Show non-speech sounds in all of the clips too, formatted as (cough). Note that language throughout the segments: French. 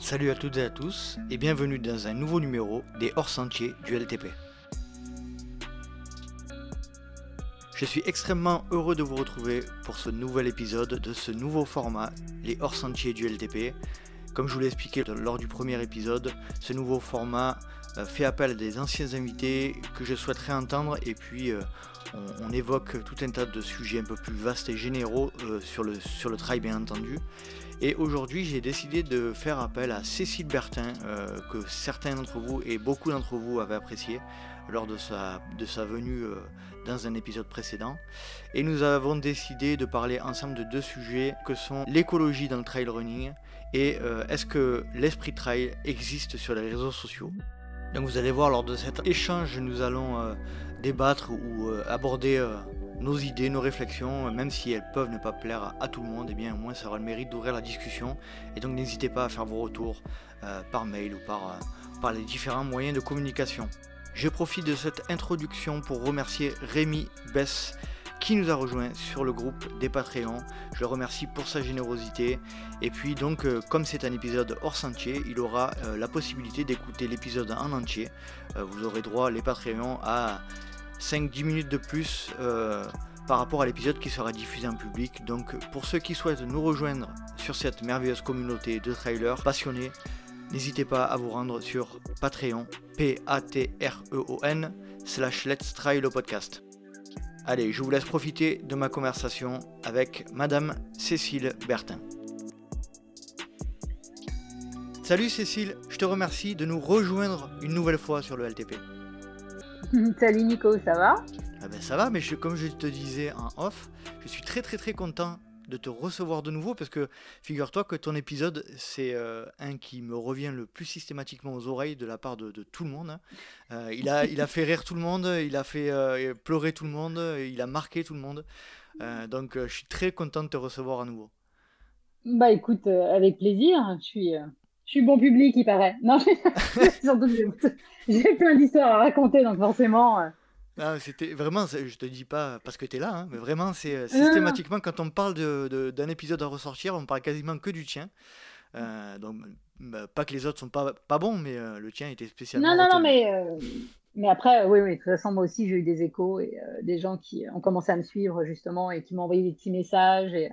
Salut à toutes et à tous et bienvenue dans un nouveau numéro des hors-sentiers du LTP. Je suis extrêmement heureux de vous retrouver pour ce nouvel épisode de ce nouveau format, les hors-sentiers du LTP. Comme je vous l'ai expliqué lors du premier épisode, ce nouveau format euh, fait appel à des anciens invités que je souhaiterais entendre et puis euh, on, évoque tout un tas de sujets un peu plus vastes et généraux euh, sur, le, sur le trail bien entendu. Et aujourd'hui, j'ai décidé de faire appel à Cécile Bertin, euh, que certains d'entre vous et beaucoup d'entre vous avaient apprécié lors de sa, de sa venue euh, dans un épisode précédent. Et nous avons décidé de parler ensemble de deux sujets que sont l'écologie dans le trail running et euh, est-ce que l'esprit trail existe sur les réseaux sociaux? Donc vous allez voir lors de cet échange, nous allons débattre ou aborder nos idées, nos réflexions, même si elles peuvent ne pas plaire à, tout le monde, et eh bien au moins ça aura le mérite d'ouvrir la discussion. Et donc n'hésitez pas à faire vos retours euh, par mail ou par, euh, par les différents moyens de communication. Je profite de cette introduction pour remercier Rémi Bess qui nous a rejoint sur le groupe des Patreons. Je le remercie pour sa générosité. Et puis donc, euh, comme c'est un épisode hors sentier, il aura la possibilité d'écouter l'épisode en entier. vous aurez droit, les Patreons, à 5-10 minutes de plus euh, par rapport à l'épisode qui sera diffusé en public. Donc pour ceux qui souhaitent nous rejoindre sur cette merveilleuse communauté de trailers passionnés, n'hésitez pas à vous rendre sur Patreon, P-A-T-R-E-O-N, slash Let's Try le podcast. Allez, je vous laisse profiter de ma conversation avec Madame Cécile Bertin. Salut Cécile, je te remercie de nous rejoindre une nouvelle fois sur le LTP. (laughs) Salut Nico, ça va? Ah ben Ça va, mais comme je te disais en off, je suis très très très content de te recevoir de nouveau parce que figure-toi que ton épisode, c'est euh, un qui me revient le plus systématiquement aux oreilles de la part de, tout le monde. Hein. Euh, il, a, il a fait rire tout le monde, il a fait euh, pleurer tout le monde, il a marqué tout le monde. donc je suis très content de te recevoir à nouveau. Bah écoute, avec plaisir. Je suis je suis bon public, il paraît. Non, (laughs) (laughs) j'ai plein d'histoires à raconter, donc forcément. Euh. Ah, c'était vraiment, je te dis pas parce que tu es là, hein, mais vraiment, c'est euh, systématiquement quand on parle d'un épisode à ressortir, on parle quasiment que du tien. Euh, donc, bah, pas que les autres sont pas, pas bons, mais le tien était spécialement. Non, non, non, mais, mais après, oui, oui, de toute façon, moi aussi, j'ai eu des échos et des gens qui ont commencé à me suivre justement et qui m'ont envoyé des petits messages. Et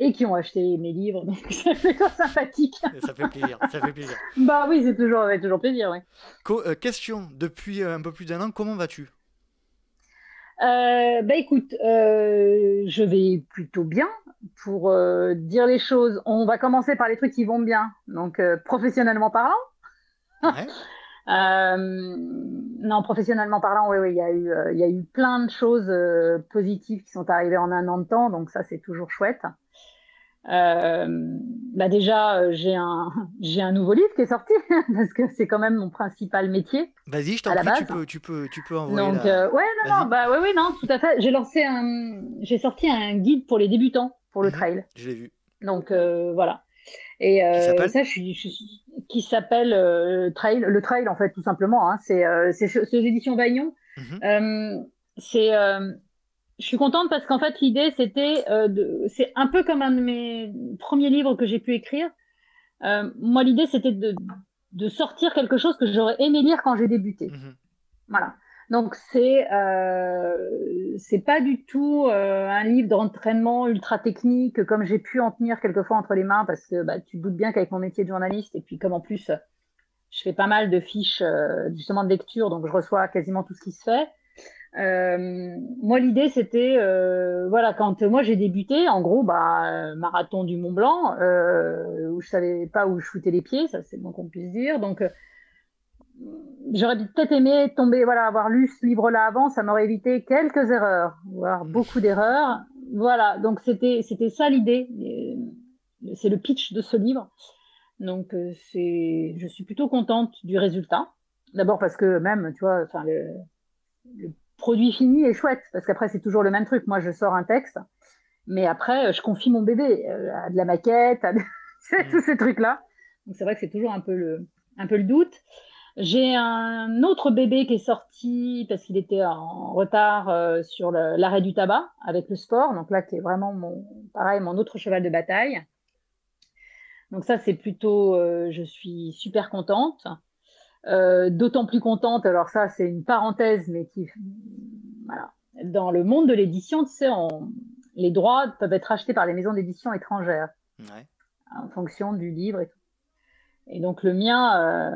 et qui ont acheté mes livres. Donc c'est plutôt sympathique. ça fait plaisir, ça fait plaisir. (laughs) Bah oui, c'est toujours, toujours plaisir, oui. Euh, question, depuis euh, un peu plus d'un an, comment vas-tu? Euh, bah écoute, je vais plutôt bien. Pour dire les choses, on va commencer par les trucs qui vont bien. Donc professionnellement parlant. Ouais. (laughs) non, professionnellement parlant, oui, oui, il y a eu, il y a eu plein de choses positives qui sont arrivées en un an de temps, donc ça c'est toujours chouette. Euh, bah déjà, euh, j'ai un, (laughs) j'ai un nouveau livre qui est sorti (laughs) parce que c'est quand même mon principal métier. Vas-y, je t'en prie, tu peux, tu peux, tu peux envoyer. Donc, euh, ouais, non, non, bah, ouais, ouais, non, tout à fait. J'ai lancé un, j'ai sorti un guide pour les débutants pour le mhm, trail. Je l'ai vu. Donc voilà. Et euh, ça, je suis, je qui s'appelle trail, le trail en fait, tout simplement. Hein. C'est, c'est ces éditions Vaillon. Mhm. c'est je suis contente parce qu'en fait, l'idée, c'était, euh, de... c'est un peu comme un de mes premiers livres que j'ai pu écrire. Euh, moi, l'idée, c'était de, de, sortir quelque chose que j'aurais aimé lire quand j'ai débuté. Mhm. Voilà. Donc, c'est, euh, c'est pas du tout euh, un livre d'entraînement ultra technique comme j'ai pu en tenir quelquefois entre les mains parce que bah, tu te doutes bien qu'avec mon métier de journaliste et puis comme en plus, je fais pas mal de fiches euh, justement de lecture, donc je reçois quasiment tout ce qui se fait. Euh, moi, l'idée, c'était, euh, voilà, quand moi j'ai débuté, en gros, bah, marathon du Mont Blanc, euh, où je savais pas où je foutais les pieds, ça c'est bon qu'on puisse dire. Donc, euh, j'aurais peut-être aimé tomber, voilà, avoir lu ce livre-là avant, ça m'aurait évité quelques erreurs, voire mmh. beaucoup d'erreurs. Voilà, donc c'était, c'était ça l'idée. C'est le pitch de ce livre. Donc, c'est, je suis plutôt contente du résultat. D'abord parce que même, tu vois, enfin, le, le produit fini est chouette parce qu'après c'est toujours le même truc. Moi je sors un texte, mais après je confie mon bébé euh, à de la maquette, à (laughs) mm. tous ces trucs là. Donc c'est vrai que c'est toujours un peu le un peu le doute. J'ai un autre bébé qui est sorti parce qu'il était en retard euh, sur l'arrêt du tabac avec le sport. Donc là, qui est vraiment mon, pareil, mon autre cheval de bataille. Donc ça, c'est plutôt, je suis super contente. D'autant plus contente, alors ça, c'est une parenthèse, mais qui, voilà, dans le monde de l'édition, tu sais, les droits peuvent être achetés par les maisons d'édition étrangères en fonction du livre et tout. Et donc le mien, euh,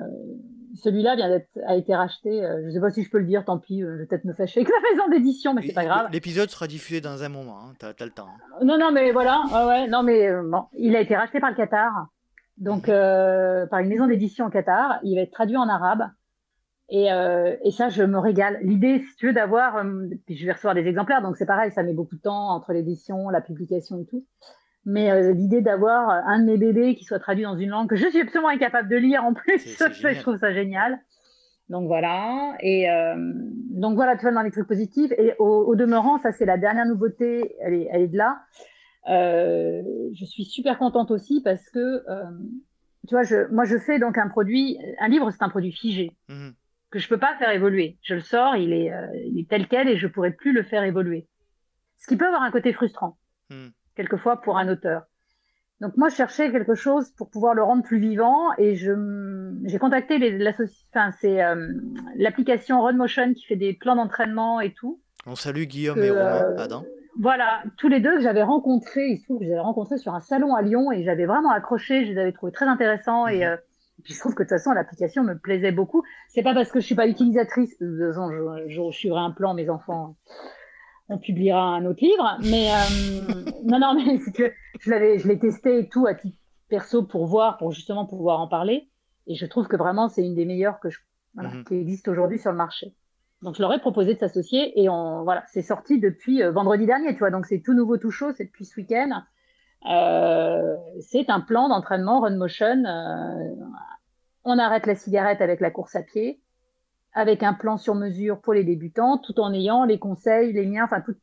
celui-là vient d'être, a été racheté. Euh, je ne sais pas si je peux le dire, tant pis, euh, je vais peut-être me fâcher avec la (laughs) maison d'édition, mais c'est pas grave. L'épisode sera diffusé dans un moment, hein, tu as, le temps. Hein. Non, non, mais voilà, ouais, non, mais bon, il a été racheté par le Qatar, donc mhm. par une maison d'édition au Qatar. Il va être traduit en arabe. Et, et ça, je me régale. L'idée, si tu veux, d'avoir, puis je vais recevoir des exemplaires, donc c'est pareil, ça met beaucoup de temps entre l'édition, la publication et tout. Mais euh, l'idée d'avoir un de mes bébés qui soit traduit dans une langue que je suis absolument incapable de lire en plus, (laughs) je trouve ça génial. Donc voilà. Et euh, donc voilà, tu vois, dans les trucs positifs. Et au, demeurant, ça c'est la dernière nouveauté, elle est, elle est de là. Euh, je suis super contente aussi parce que, tu vois, je, moi je fais donc un produit, un livre c'est un produit figé. Mmh que je peux pas faire évoluer. Je le sors, il est, il est tel quel et je pourrais plus le faire évoluer. Ce qui peut avoir un côté frustrant. Mmh quelquefois pour un auteur. Donc moi, je cherchais quelque chose pour pouvoir le rendre plus vivant et j'ai contacté c'est euh, l'application Runmotion qui fait des plans d'entraînement et tout. On salue Guillaume et Romain euh, Adam. Voilà, tous les deux que j'avais rencontrés, il se trouve que j'avais rencontrés sur un salon à Lyon et j'avais vraiment accroché, je les avais trouvés très intéressants et, mhm. euh, puis je trouve que de toute façon l'application me plaisait beaucoup. C'est pas parce que je suis pas utilisatrice, de toute façon je, je, suivrai un plan mes enfants on publiera un autre livre. Mais euh, (laughs) non, non, mais c'est que je l'avais, je l'ai testé et tout à titre perso pour voir, pour justement pouvoir en parler. Et je trouve que vraiment c'est une des meilleures que je, mhm. qui existe aujourd'hui sur le marché. Donc je leur ai proposé de s'associer et on, voilà, c'est sorti depuis euh, vendredi dernier, tu vois. Donc c'est tout nouveau, tout chaud, c'est depuis ce week-end. Euh, c'est un plan d'entraînement run motion. on arrête la cigarette avec la course à pied avec un plan sur mesure pour les débutants, tout en ayant les conseils, les miens, enfin tout,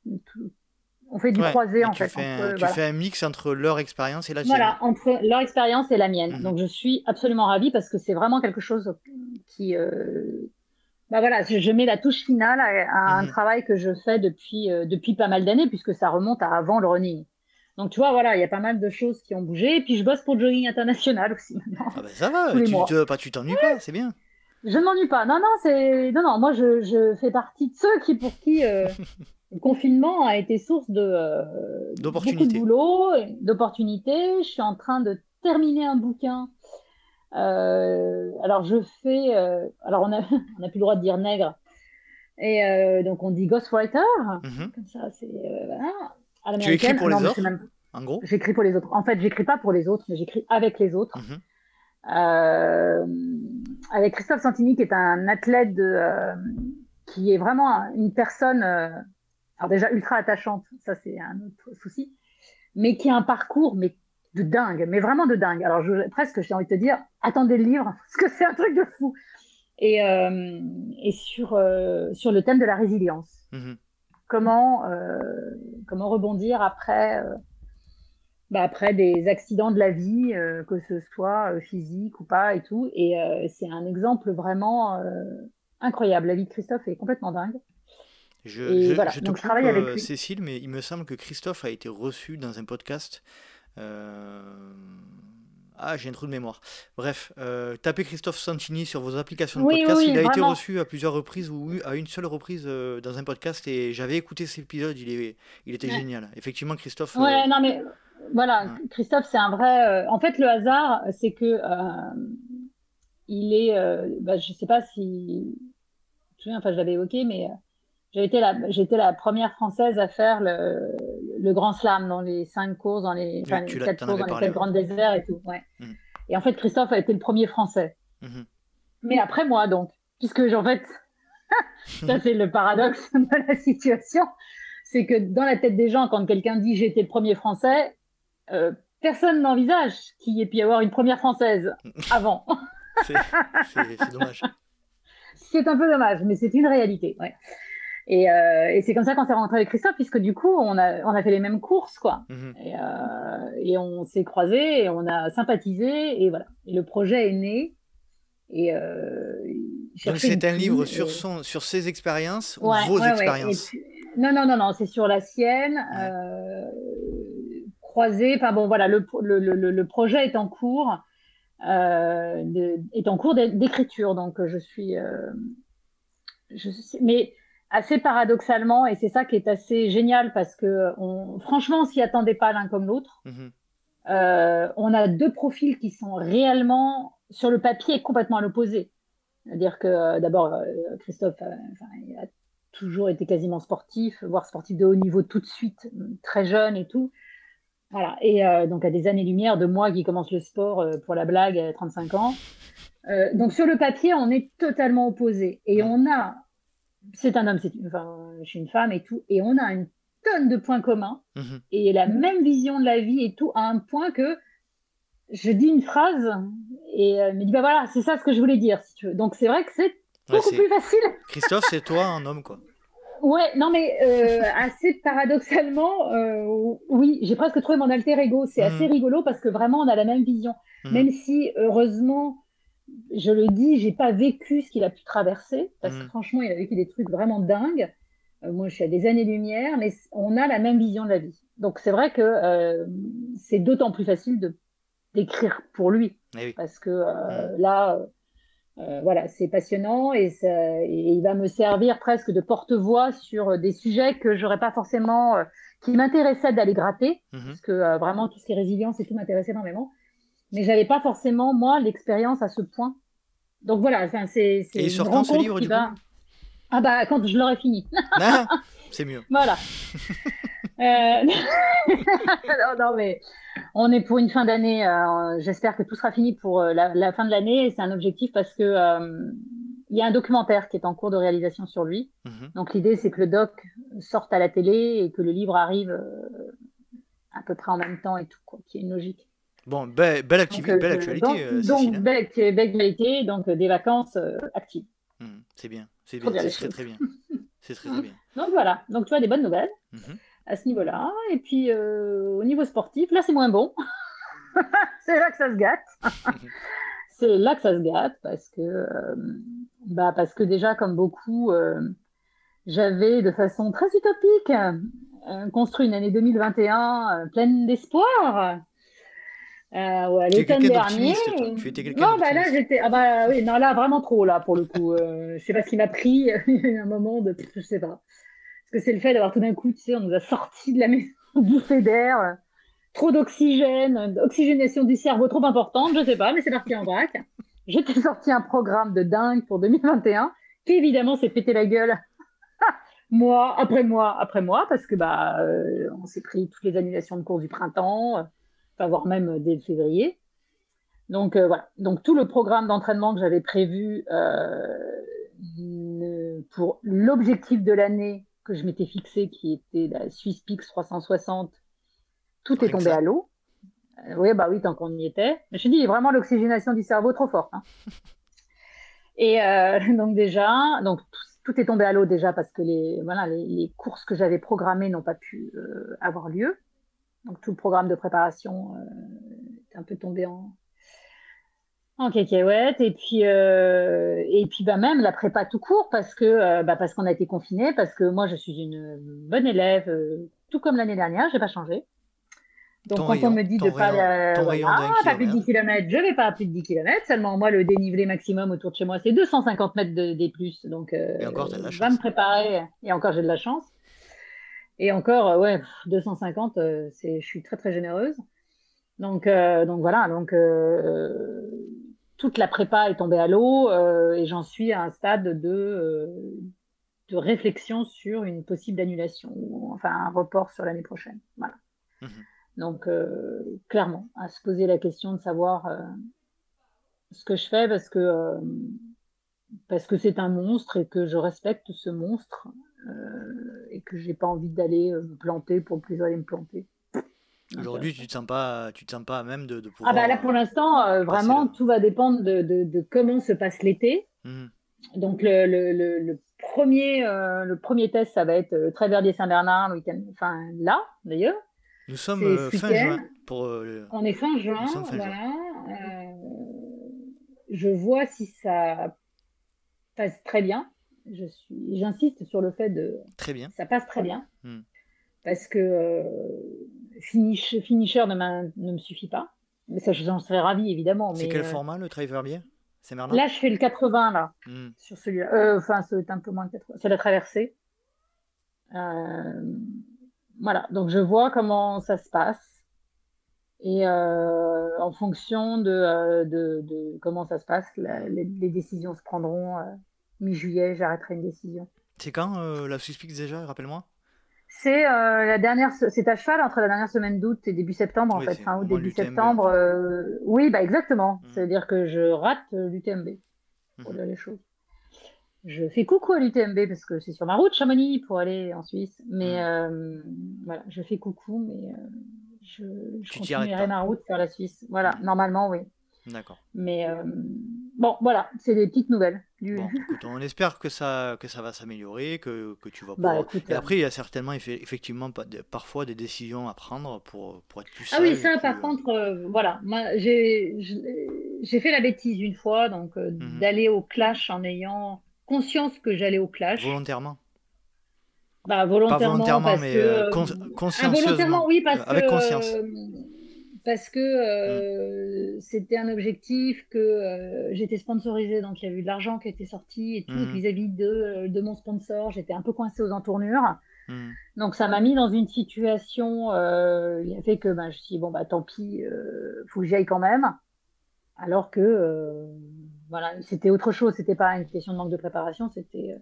on fait du croisé en fait. Fais tu fais un mix entre leur expérience et la tienne. Voilà, entre leur expérience et la mienne. Mhm. Donc je suis absolument ravie parce que c'est vraiment quelque chose qui, euh... bah voilà, je, mets la touche finale à, un mhm. travail que je fais depuis euh, depuis pas mal d'années puisque ça remonte à avant le running. Donc tu vois, voilà, il y a pas mal de choses qui ont bougé. Et puis je bosse pour le jogging international aussi maintenant. Ah ben ça va, tu t'ennuies pas, c'est bien. Je ne m'ennuie pas. Non, non, c'est non, non. Moi, je, je, fais partie de ceux qui, pour qui euh, (laughs) le confinement a été source de euh, beaucoup de boulot, d'opportunités. Je suis en train de terminer un bouquin. Euh, alors, je fais. Euh, alors, on a, (laughs) on a plus le droit de dire nègre. Et euh, donc, on dit ghostwriter. Mm Comme ça, c'est voilà. tu écris pour les autres. En gros? J'écris pour les autres. En fait, j'écris pas pour les autres, mais j'écris avec les autres. Mhm. Avec Christophe Santini, qui est un athlète de, qui est vraiment une personne, alors déjà ultra attachante, ça c'est un autre souci, mais qui a un parcours mais de dingue, mais vraiment de dingue. Alors je, presque j'ai envie de te dire, attendez le livre, parce que c'est un truc de fou. Et, euh, et sur, euh, sur le thème de la résilience. Mm-hmm. Comment, comment rebondir après bah, après des accidents de la vie, euh, que ce soit euh, physique ou pas et tout. Et euh, c'est un exemple vraiment incroyable. La vie de Christophe est complètement dingue. Je, je, voilà. te Donc, je travaille avec lui. Cécile, mais il me semble que Christophe a été reçu dans un podcast. Ah, j'ai un trou de mémoire. Bref, tapez Christophe Santini sur vos applications de podcast. il a été reçu à plusieurs reprises ou à une seule reprise dans un podcast et j'avais écouté cet épisode. Il, est, il était génial. Effectivement, Christophe. Ouais, non, mais voilà, Christophe, c'est un vrai. Euh, en fait, le hasard, c'est que euh, il est. Euh, bah, je sais pas si. Je enfin, je l'avais évoqué, mais j'ai été la, j'étais la première française à faire le, le, grand slam dans les cinq courses, dans les, enfin, les quatre courses, dans les quatre grands déserts et tout. Ouais. Mmh. Et en fait, Christophe a été le premier français. Mmh. Mais après moi, donc, puisque en fait, (laughs) ça c'est le paradoxe (laughs) de la situation, c'est que dans la tête des gens, quand quelqu'un dit j'ai été le premier français, euh, personne n'envisage qu'il ait pu y avoir une première française (laughs) avant. c'est dommage. C'est un peu dommage, mais c'est une réalité. Ouais. Et, euh, et c'est comme ça qu'on s'est rencontré avec Christophe, puisque du coup, on a, on a fait les mêmes courses, quoi. Mhm. et, euh, et, on s'est croisés, et on a sympathisé, et voilà. Et le projet est né. Et euh, Donc c'est un livre sur, son, sur ses expériences ou vos expériences? Non, non, non, non, c'est sur la sienne croisés. Enfin bon, voilà, le, le, le, projet est en cours, de, est en cours d'écriture. Donc je suis, je mais assez paradoxalement, et c'est ça qui est assez génial parce que on, franchement, on s'y attendait pas l'un comme l'autre. Mhm. Euh, on a deux profils qui sont réellement sur le papier complètement à l'opposé. C'est-à-dire que euh, d'abord, euh, Christophe a toujours été quasiment sportif, voire sportif de haut niveau tout de suite, très jeune et tout. Voilà. Et donc à des années-lumière de moi qui commence le sport pour la blague à 35 ans. donc sur le papier, on est totalement opposés. Et on a c'est un homme, c'est enfin, je suis une femme et tout, et on a une tonne de points communs mhm. et la même vision de la vie et tout, à un point que je dis une phrase et elle me dit bah voilà, c'est ça ce que je voulais dire, si tu veux. Donc c'est vrai que c'est beaucoup plus facile. (laughs) Christophe, c'est toi un homme, quoi. Ouais, non mais euh, assez paradoxalement, euh, oui, j'ai presque trouvé mon alter ego. C'est assez mhm. rigolo parce que vraiment on a la même vision, mhm. même si heureusement je le dis, j'ai pas vécu ce qu'il a pu traverser, parce que mm. franchement, il a vécu des trucs vraiment dingues. Euh, moi, je suis à des années-lumière, mais on a la même vision de la vie. Donc, c'est vrai que euh, c'est d'autant plus facile de d'écrire pour lui, eh parce que euh, mm. là, voilà, c'est passionnant et, il va me servir presque de porte-voix sur des sujets que j'aurais pas forcément, qui m'intéressaient d'aller gratter, mm-hmm. parce que vraiment tout ce qui est résilience et tout m'intéressait énormément mais j'avais pas forcément moi l'expérience à ce point. Donc voilà, c'est. Et sort quand ce livre du coup? Ah bah quand je l'aurai fini. (laughs) Ah, c'est mieux. Voilà. (laughs) euh... (laughs) non, non, mais on est pour une fin d'année. Euh, j'espère que tout sera fini pour euh, la, fin de l'année. C'est un objectif parce que il y a un documentaire qui est en cours de réalisation sur lui. Mhm. Donc l'idée c'est que le doc sorte à la télé et que le livre arrive à peu près en même temps et tout, quoi, qui est une logique. Bon, belle, activité, belle actualité. Donc, euh, donc belle, actualité, donc euh, des vacances euh, actives. Hmm, c'est bien, c'est bien, c'est très très bien. (laughs) C'est très très bien. donc voilà, donc tu as des bonnes nouvelles mhm. à ce niveau-là. Et puis au niveau sportif, là c'est moins bon. (laughs) c'est là que ça se gâte. (laughs) c'est là que ça se gâte parce que, bah, parce que déjà, comme beaucoup, j'avais de façon très utopique construit une année 2021 pleine d'espoir euh, ouais, l'automne dernier. Tu étais non, bah là, j'étais. Ah bah oui, non, là, vraiment trop, là, pour le coup. Euh, je sais pas ce qui m'a pris. (laughs) Il y a un moment de. Je sais pas. Parce que c'est le fait d'avoir tout d'un coup, tu sais, on nous a sorti de la maison, (laughs) bouffée d'air, trop d'oxygène, d'oxygénation du cerveau trop importante, je sais pas, mais c'est parti en vrac. J'étais sorti un programme de dingue pour 2021, qui évidemment s'est pété la gueule. (laughs) mois après mois après mois, parce que bah, euh, on s'est pris toutes les annulations de cours du printemps voire même dès février. Donc euh, voilà, donc tout le programme d'entraînement que j'avais prévu euh, pour l'objectif de l'année que je m'étais fixé, qui était la Swiss Pix 360, tout est tombé à l'eau. Euh, oui, bah oui, tant qu'on y était. Je me dit, vraiment l'oxygénation du cerveau trop forte. Hein. (laughs) Et donc déjà, donc tout, est tombé à l'eau déjà parce que les, voilà, les, courses que j'avais programmées n'ont pas pu avoir lieu. Donc tout le programme de préparation euh, est un peu tombé en, en cacahuète. Et puis, euh, et puis bah, même la prépa tout court parce que euh, bah, parce qu'on a été confinés, parce que moi je suis une bonne élève, tout comme l'année dernière, j'ai pas changé. Donc quand on me dit de pas, pas plus de 10 km, je vais pas à plus de 10 km. Seulement moi le dénivelé maximum autour de chez moi c'est 250 mètres de, des plus. Donc et encore, de la je vais me préparer. Et encore j'ai de la chance. Et encore, euh, ouais, 250, euh, c'est, je suis très très généreuse. Donc, euh, donc voilà, donc toute la prépa est tombée à l'eau et j'en suis à un stade de, de réflexion sur une possible annulation, enfin un report sur l'année prochaine. Voilà. Mmh donc clairement, à se poser la question de savoir ce que je fais parce que parce que c'est un monstre et que je respecte ce monstre et que j'ai pas envie d'aller euh, me planter pour plus aller me planter. Aujourd'hui, tu te sens pas, tu te sens pas même de, de pouvoir. Ah bah là, pour l'instant, euh, vraiment, tout va dépendre de, de, de comment se passe l'été. Mmh. Donc le, le, le, premier, le premier test, ça va être très verdier Saint-Bernard, enfin là, d'ailleurs. Nous sommes fin juin. Pour, On est fin juin, voilà. je vois si ça passe très bien je suis, j'insiste sur le fait de. Très bien. Ça passe très bien. Hmm. Parce que euh, finish, finisher ne, ne, me suffit pas. Mais ça, j'en serais ravi, évidemment. C'est quel format le trail verbier C'est Là, je fais le 80, là, hmm. sur celui-là. Enfin, c'est un peu moins de 80. C'est la traversée. voilà, donc je vois comment ça se passe. Et euh, en fonction de, euh, de, de, comment ça se passe, les, décisions se prendront. Euh, mi-juillet, j'arrêterai une décision. C'est quand la suspecte déjà, rappelle-moi? C'est la dernière, c'est à cheval entre la dernière semaine d'août et début septembre en fait, fin août début septembre. oui, bah exactement. Mmh. C'est-à-dire que je rate l'UTMB pour mmh. dire les choses. Je fais coucou à l'UTMB parce que c'est sur ma route Chamonix pour aller en Suisse, mais mmh. voilà, je fais coucou, mais je, je continuerai ma route vers la Suisse. Voilà, normalement, oui. D'accord. Mais euh, bon, voilà, c'est des petites nouvelles. On espère que ça, que ça va s'améliorer, que, que, tu vas bah. Et après, il y a certainement effectivement parfois des décisions à prendre pour, pour être plus Ah oui, ça, par euh, contre, euh, voilà. J'ai fait la bêtise une fois, donc mhm. d'aller au clash en ayant conscience que j'allais au clash. Volontairement bah, volontairement, Pas volontairement, mais euh, consciencieusement. oui, parce avec que, conscience. Euh, parce que euh, mm. c'était un objectif que j'étais sponsorisée, donc il y a eu de l'argent qui a été sorti et tout mm. vis-à-vis de, de, mon sponsor. J'étais un peu coincée aux entournures. Mm. Donc ça m'a mis dans une situation qui a fait que bah, je me suis dit, bon, bah tant pis, faut que j'y aille quand même. Alors que voilà, c'était autre chose, c'était pas une question de manque de préparation, c'était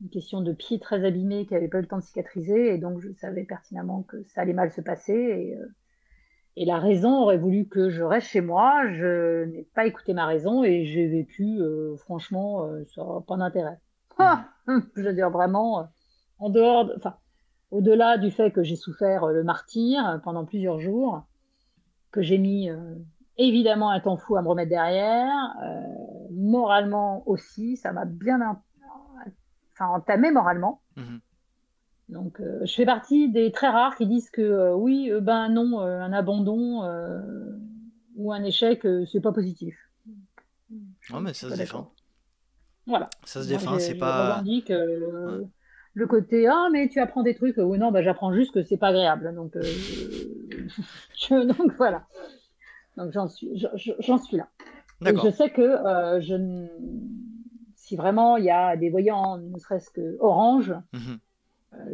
une question de pied très abîmé qui n'avait pas eu le temps de cicatriser, et donc je savais pertinemment que ça allait mal se passer. Et, euh, et la raison aurait voulu que je reste chez moi. Je n'ai pas écouté ma raison et j'ai vécu, euh, franchement, euh, ça n'a pas d'intérêt. Ah, (laughs) je veux dire vraiment, en dehors, enfin, au-delà du fait que j'ai souffert le martyr pendant plusieurs jours, que j'ai mis évidemment un temps fou à me remettre derrière, moralement aussi, ça m'a bien enfin entamé moralement. Mhm. Donc, euh, je fais partie des très rares qui disent que euh, oui, euh, ben non, un abandon ou un échec, c'est pas positif. Non, mais ça se défend. Voilà. Ça se défend, c'est pas. Je le côté ah mais tu apprends des trucs ou non bah j'apprends juste que c'est pas agréable donc (laughs) donc voilà donc j'en suis j'en suis là et je sais que je si vraiment il y a des voyants, ne serait-ce que orange, euh,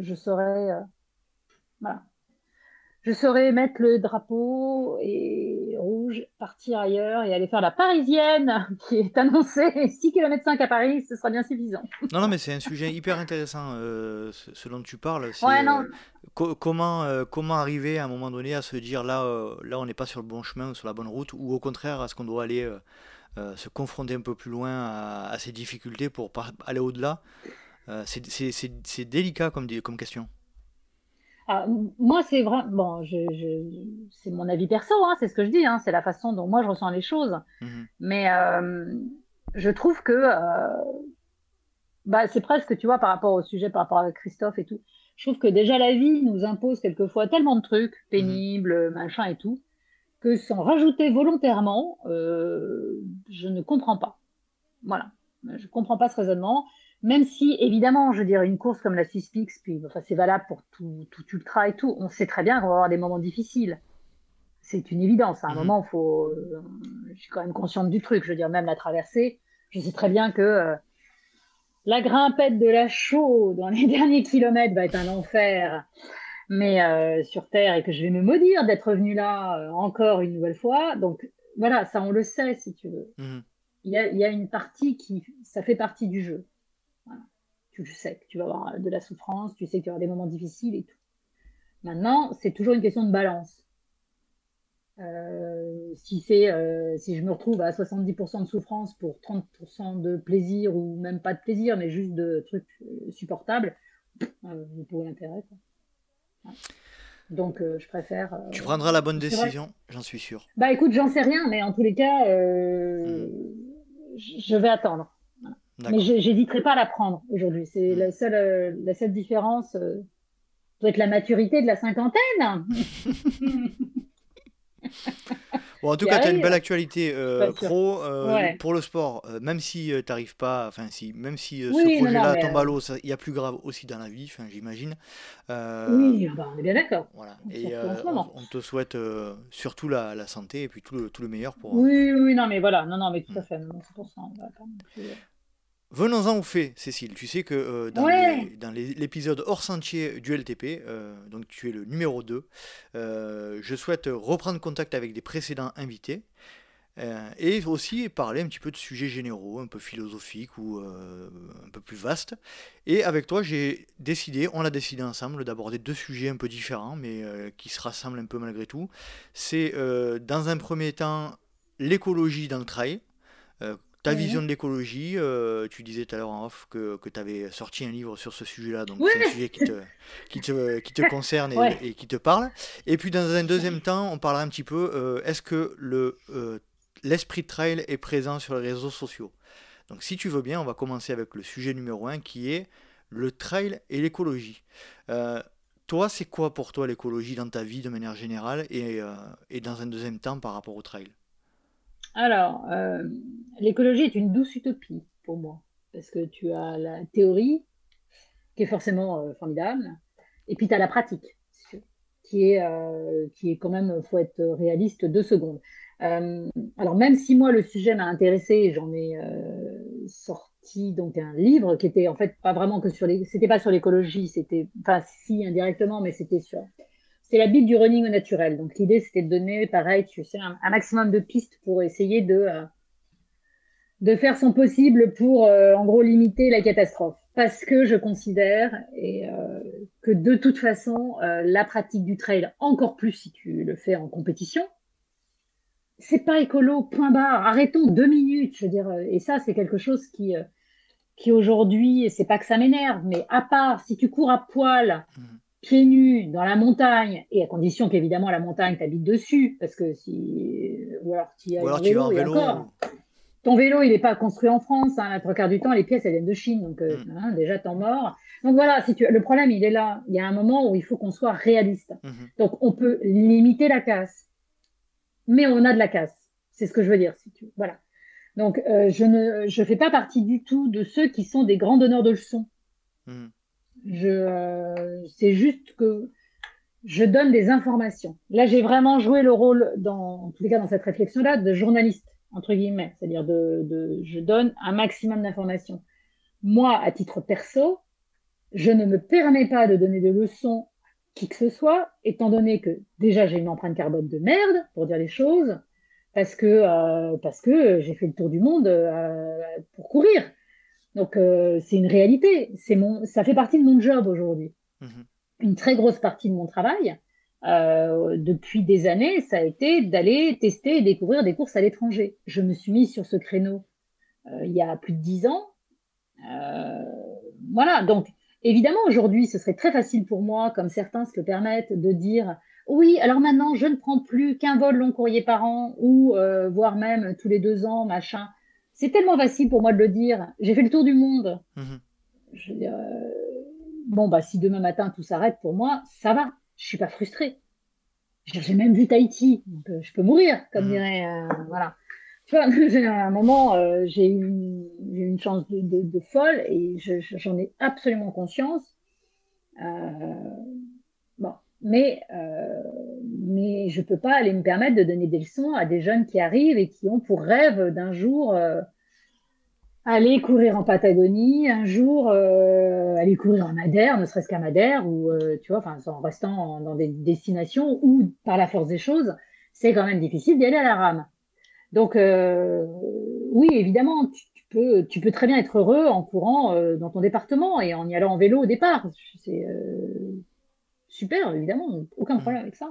je saurais, euh, voilà. je saurais mettre le drapeau et rouge, partir ailleurs et aller faire la parisienne (laughs) qui est annoncée 6 km 5 à Paris, ce sera bien suffisant. Non, non, mais c'est un sujet hyper intéressant, euh, ce dont tu parles. comment, comment arriver à un moment donné à se dire là, là on n'est pas sur le bon chemin, sur la bonne route, ou au contraire, à ce qu'on doit aller euh, se confronter un peu plus loin à, ces difficultés pour aller au-delà euh, C'est délicat comme, comme question. Ah, moi, c'est vrai. Bon, je, c'est mon avis perso, hein, c'est ce que je dis. Hein, c'est la façon dont moi je ressens les choses. Mhm. Mais euh, je trouve que bah, c'est presque, tu vois, par rapport au sujet, par rapport à Christophe et tout. Je trouve que déjà la vie nous impose quelquefois tellement de trucs mhm. pénibles, machin et tout, que sans rajouter volontairement, euh, je ne comprends pas. Voilà, je ne comprends pas ce raisonnement. Même si, évidemment, je dirais une course comme la Suspix, puis enfin, c'est valable pour tout, tout ultra et tout, on sait très bien qu'on va avoir des moments difficiles. C'est une évidence. À un mhm. moment, faut. Euh, je suis quand même consciente du truc. Je veux dire, même la traversée, je sais très bien que euh, la grimpette de la chaux dans les (laughs) derniers kilomètres va être un enfer mais euh, sur Terre et que je vais me maudire d'être venu là encore une nouvelle fois. Donc voilà, ça on le sait si tu veux. Mhm. Il, y a, il, y a, une partie qui, ça fait partie du jeu. Tu sais que tu vas avoir de la souffrance, tu sais que tu avoir des moments difficiles et tout. Maintenant, c'est toujours une question de balance. Euh, si c'est si je me retrouve à 70% de souffrance pour 30% de plaisir ou même pas de plaisir mais juste de trucs supportables, vous pouvez l'intérêt. Donc, euh, je préfère. Euh, tu prendras la bonne décision, j'en suis sûr. Bah écoute, j'en sais rien, mais en tous les cas, euh, hmm. je vais attendre. Mais j'hésiterai pas à la prendre aujourd'hui. C'est hmm. la, seule, la seule différence. doit être la maturité de la cinquantaine. (laughs) Bon, en tout cas, tu as une belle actualité euh, pro euh, pour le sport. Euh, même si tu n'arrives pas, enfin, si, même si ce projet-là tombe à l'eau, il y a plus grave aussi dans la vie, j'imagine. oui, bah, on est bien d'accord. Voilà. Et on, te souhaite surtout la, la, santé et puis tout le, tout le meilleur pour. Oui, oui, non, mais voilà, non, non, mais tout à fait. C'est pour ça. Venons-en au fait, Cécile. Tu sais que euh, dans, l'épisode hors sentier du LTP, euh, donc tu es le numéro 2, euh, je souhaite reprendre contact avec des précédents invités et aussi parler un petit peu de sujets généraux, un peu philosophiques ou un peu plus vastes. Et avec toi, j'ai décidé, on l'a décidé ensemble, d'aborder deux sujets un peu différents, mais qui se rassemblent un peu malgré tout. C'est dans un premier temps l'écologie dans le trail ta vision de l'écologie, euh, tu disais tout à l'heure en off que, que tu avais sorti un livre sur ce sujet-là, donc c'est un sujet qui te, qui te, qui te (laughs) concerne et, qui te parle. Et puis dans un deuxième temps, on parlera un petit peu, euh, est-ce que le, euh, l'esprit de trail est présent sur les réseaux sociaux? Donc si tu veux bien, on va commencer avec le sujet numéro un qui est le trail et l'écologie. toi, c'est quoi pour toi l'écologie dans ta vie de manière générale et, et dans un deuxième temps par rapport au trail? Alors, euh, l'écologie est une douce utopie pour moi, parce que tu as la théorie, qui est forcément euh, formidable, et puis tu as la pratique, qui est, euh, qui est quand même, faut être réaliste, deux secondes. alors, même si moi, le sujet m'a intéressé, j'en ai sorti donc un livre qui était en fait pas vraiment que sur les... C'était pas sur l'écologie, c'était... Enfin, si, indirectement, mais c'était sur c'est la Bible du running au naturel. Donc l'idée, c'était de donner, pareil, tu sais, un, maximum de pistes pour essayer de, euh, de faire son possible pour, euh, en gros, limiter la catastrophe. Parce que je considère et, euh, que de toute façon, la pratique du trail, encore plus si tu le fais en compétition, c'est pas écolo, point barre. Arrêtons deux minutes, je veux dire. Et ça, c'est quelque chose qui, qui aujourd'hui, c'est pas que ça m'énerve, mais à part si tu cours à poil, mmh pieds nus dans la montagne, et à condition qu'évidemment la montagne t'habite dessus, parce que si. Ou alors tu as vélo, Encore, ton vélo, il n'est pas construit en France. Hein, la trois quarts du temps, les pièces, elles viennent de Chine. Donc, euh, mm. hein, déjà, t'en mort. Donc, voilà, si tu... le problème, il est là. Il y a un moment où il faut qu'on soit réaliste. Mm-hmm. Donc, on peut limiter la casse. Mais on a de la casse. C'est ce que je veux dire. Si tu... Voilà. Donc, euh, je ne je fais pas partie du tout de ceux qui sont des grands donneurs de leçons. Mm. C'est juste que je donne des informations. Là, j'ai vraiment joué le rôle, en tous les cas dans cette réflexion-là, de journaliste, entre guillemets. C'est-à-dire de, je donne un maximum d'informations. Moi, à titre perso, je ne me permets pas de donner de leçons qui que ce soit, étant donné que déjà j'ai une empreinte carbone de merde, pour dire les choses, parce que, euh, que j'ai fait le tour du monde euh, pour courir. Donc euh, c'est une réalité. C'est mon, ça fait partie de mon job aujourd'hui. Mhm. Une très grosse partie de mon travail euh, depuis des années, ça a été d'aller tester et découvrir des courses à l'étranger. Je me suis mise sur ce créneau euh, il y a plus de dix ans. voilà. Donc évidemment aujourd'hui, ce serait très facile pour moi, comme certains se le permettent, de dire oui, alors maintenant, je ne prends plus qu'un vol long courrier par an ou voire même tous les deux ans, machin c'est tellement facile pour moi de le dire. J'ai fait le tour du monde. Mhm. Euh, bon, bah, si demain matin tout s'arrête pour moi, ça va. Je suis pas frustrée. J'ai même vu Tahiti, donc euh, je peux mourir, comme mhm. dirait. Euh, voilà. Tu vois, (laughs) à un moment, j'ai eu une, chance de, folle et j'en ai absolument conscience. bon, mais, mais je ne peux pas aller me permettre de donner des leçons à des jeunes qui arrivent et qui ont pour rêve d'un jour aller courir en Patagonie, un jour euh, aller courir en Madère, ne serait-ce qu'à Madère, ou euh, tu vois, en restant dans des destinations où par la force des choses, c'est quand même difficile d'y aller à la rame. Donc euh, oui, évidemment, tu, peux, tu peux très bien être heureux en courant dans ton département et en y allant en vélo au départ. C'est super, évidemment, aucun problème avec ça.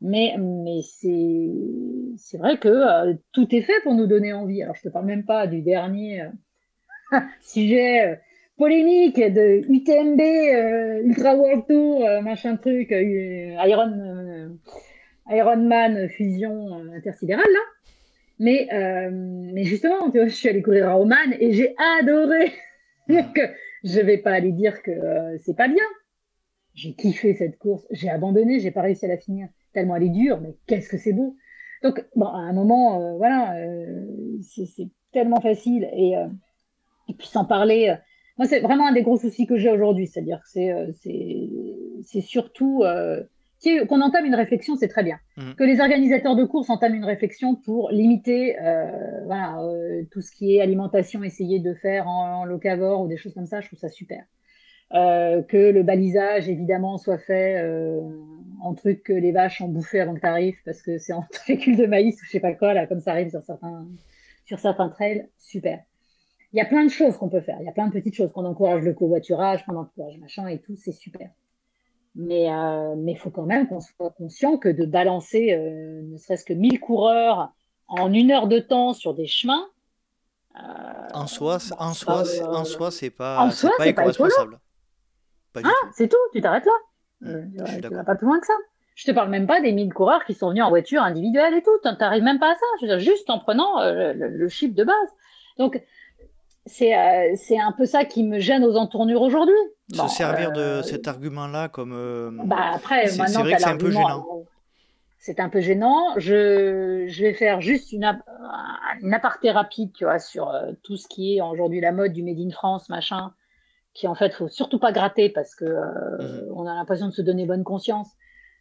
Mais, mais c'est, vrai que euh, tout est fait pour nous donner envie. Alors, je te parle même pas du dernier euh, (laughs) sujet euh, polémique de UTMB, Ultra World Tour, machin truc, Iron, Ironman fusion intersidérale, là. Mais, mais justement, je suis allée courir à Oman et j'ai adoré. (laughs) Donc, je vais pas aller dire que c'est pas bien. J'ai kiffé cette course. J'ai abandonné, j'ai pas réussi à la finir tellement elle est dure, mais qu'est-ce que c'est beau. Donc, bon, à un moment, voilà, c'est tellement facile. Et, et puis sans parler, moi, c'est vraiment un des gros soucis que j'ai aujourd'hui. C'est-à-dire que c'est surtout qu'on entame une réflexion, c'est très bien. Mmh. Que les organisateurs de courses entament une réflexion pour limiter euh, voilà, euh, tout ce qui est alimentation, essayer de faire en, locavore ou des choses comme ça, je trouve ça super. Euh, que le balisage, évidemment, soit fait en truc que les vaches ont bouffé avant que tu arrives, parce que c'est en (laughs) fécule de maïs ou je sais pas quoi, là, comme ça arrive sur certains, sur certains trails, super. Il y a plein de choses qu'on peut faire. Il y a plein de petites choses. Qu'on encourage le covoiturage, qu'on encourage machin et tout, c'est super. Mais il euh, faut quand même qu'on soit conscient que de balancer euh, ne serait-ce que 1000 coureurs en une heure de temps sur des chemins. Euh, en soi, bah, en soi, en soi, c'est pas, c'est pas éco-responsable. Ah, c'est tout, tu t'arrêtes là. Mmh, tu vas pas plus loin que ça. Je te parle même pas des 1000 coureurs qui sont venus en voiture individuelle et tout. Tu n'arrives même pas à ça. Je veux dire, juste en prenant le, le, chiffre de base. Donc, euh, c'est un peu ça qui me gêne aux entournures aujourd'hui. Se servir de euh, cet argument-là comme. Euh, bah après, maintenant, c'est un peu gênant. C'est un peu gênant. Je, je, vais faire juste une, une aparté rapide, tu vois, sur tout ce qui est aujourd'hui la mode du Made in France, machin, qui en fait, faut surtout pas gratter parce que mhm. on a l'impression de se donner bonne conscience.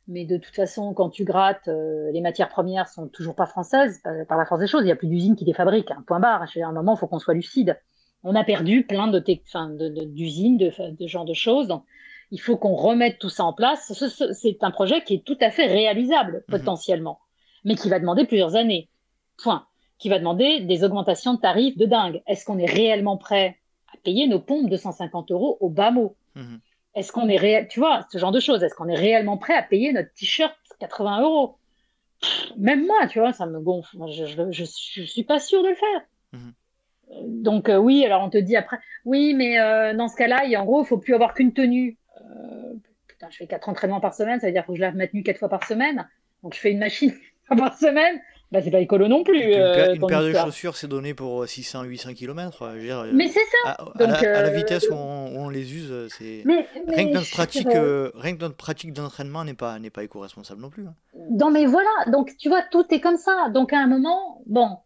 Mais de toute façon, quand tu grattes, les matières premières sont toujours pas françaises par, la force des choses. Il n'y a plus d'usines qui les fabriquent. Un point barre. À un moment, il faut qu'on soit lucide on a perdu plein de d'usines, de, de, de, genre de choses. Donc, il faut qu'on remette tout ça en place. C'est un projet qui est tout à fait réalisable mhm. potentiellement, mais qui va demander plusieurs années. Point. Qui va demander des augmentations de tarifs de dingue. Est-ce qu'on est réellement prêt payer nos pompes de 150 euros au bas mot mhm. Est-ce qu'on est réel, tu vois, ce genre de choses. Est-ce qu'on est réellement prêt à payer notre t-shirt 80 euros? Même moi, tu vois, ça me gonfle. Je, je, je, suis pas sûr de le faire. Mhm donc euh, oui, alors on te dit après, oui, mais euh, dans ce cas-là, en gros, il faut plus avoir qu'une tenue. Euh, putain, je fais quatre entraînements par semaine, ça veut dire que je lave ma tenue quatre fois par semaine. Donc je fais une machine (laughs) par semaine. Bah, c'est pas écolo non plus. Une, paire de chaussures, c'est donné pour 600-800 km. mais c'est ça. À, la, vitesse où on, les use, c'est. Rien, que notre pratique, rien que notre pratique d'entraînement n'est pas, pas éco-responsable non plus. Hein. Non, mais voilà. Donc, tu vois, tout est comme ça. Donc, à un moment, bon,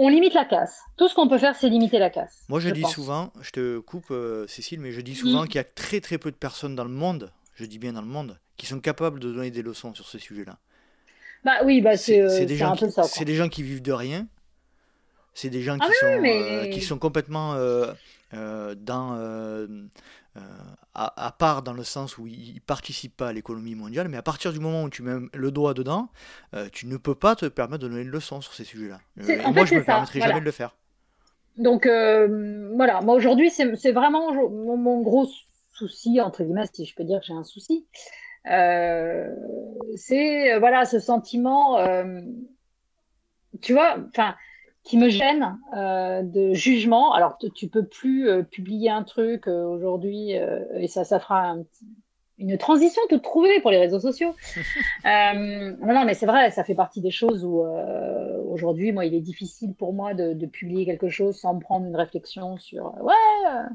on limite la casse. Tout ce qu'on peut faire, c'est limiter la casse. Moi, je, dis souvent, je te coupe, euh, Cécile, mais je dis souvent qu'il y a très très peu de personnes dans le monde, je dis bien dans le monde, qui sont capables de donner des leçons sur ce sujet-là. Bah oui, bah c'est euh, des gens qui, C'est des gens qui vivent de rien. C'est des gens ah qui, sont, euh, qui sont complètement dans euh, à, part dans le sens où ils ne participent pas à l'économie mondiale, mais à partir du moment où tu mets le doigt dedans, tu ne peux pas te permettre de donner une leçon sur ces sujets-là. Moi, je ne me permettrai jamais de le faire. Donc voilà, moi aujourd'hui, c'est vraiment mon, gros souci, entre guillemets, si je peux dire que j'ai un souci. C'est voilà ce sentiment, tu vois, enfin qui me gêne euh, de jugement. Alors, tu peux plus euh, publier un truc euh, aujourd'hui et ça, ça fera une transition toute trouvée pour les réseaux sociaux. (laughs) non, non, mais c'est vrai, ça fait partie des choses où aujourd'hui, moi, il est difficile pour moi de, publier quelque chose sans me prendre une réflexion sur ouais, à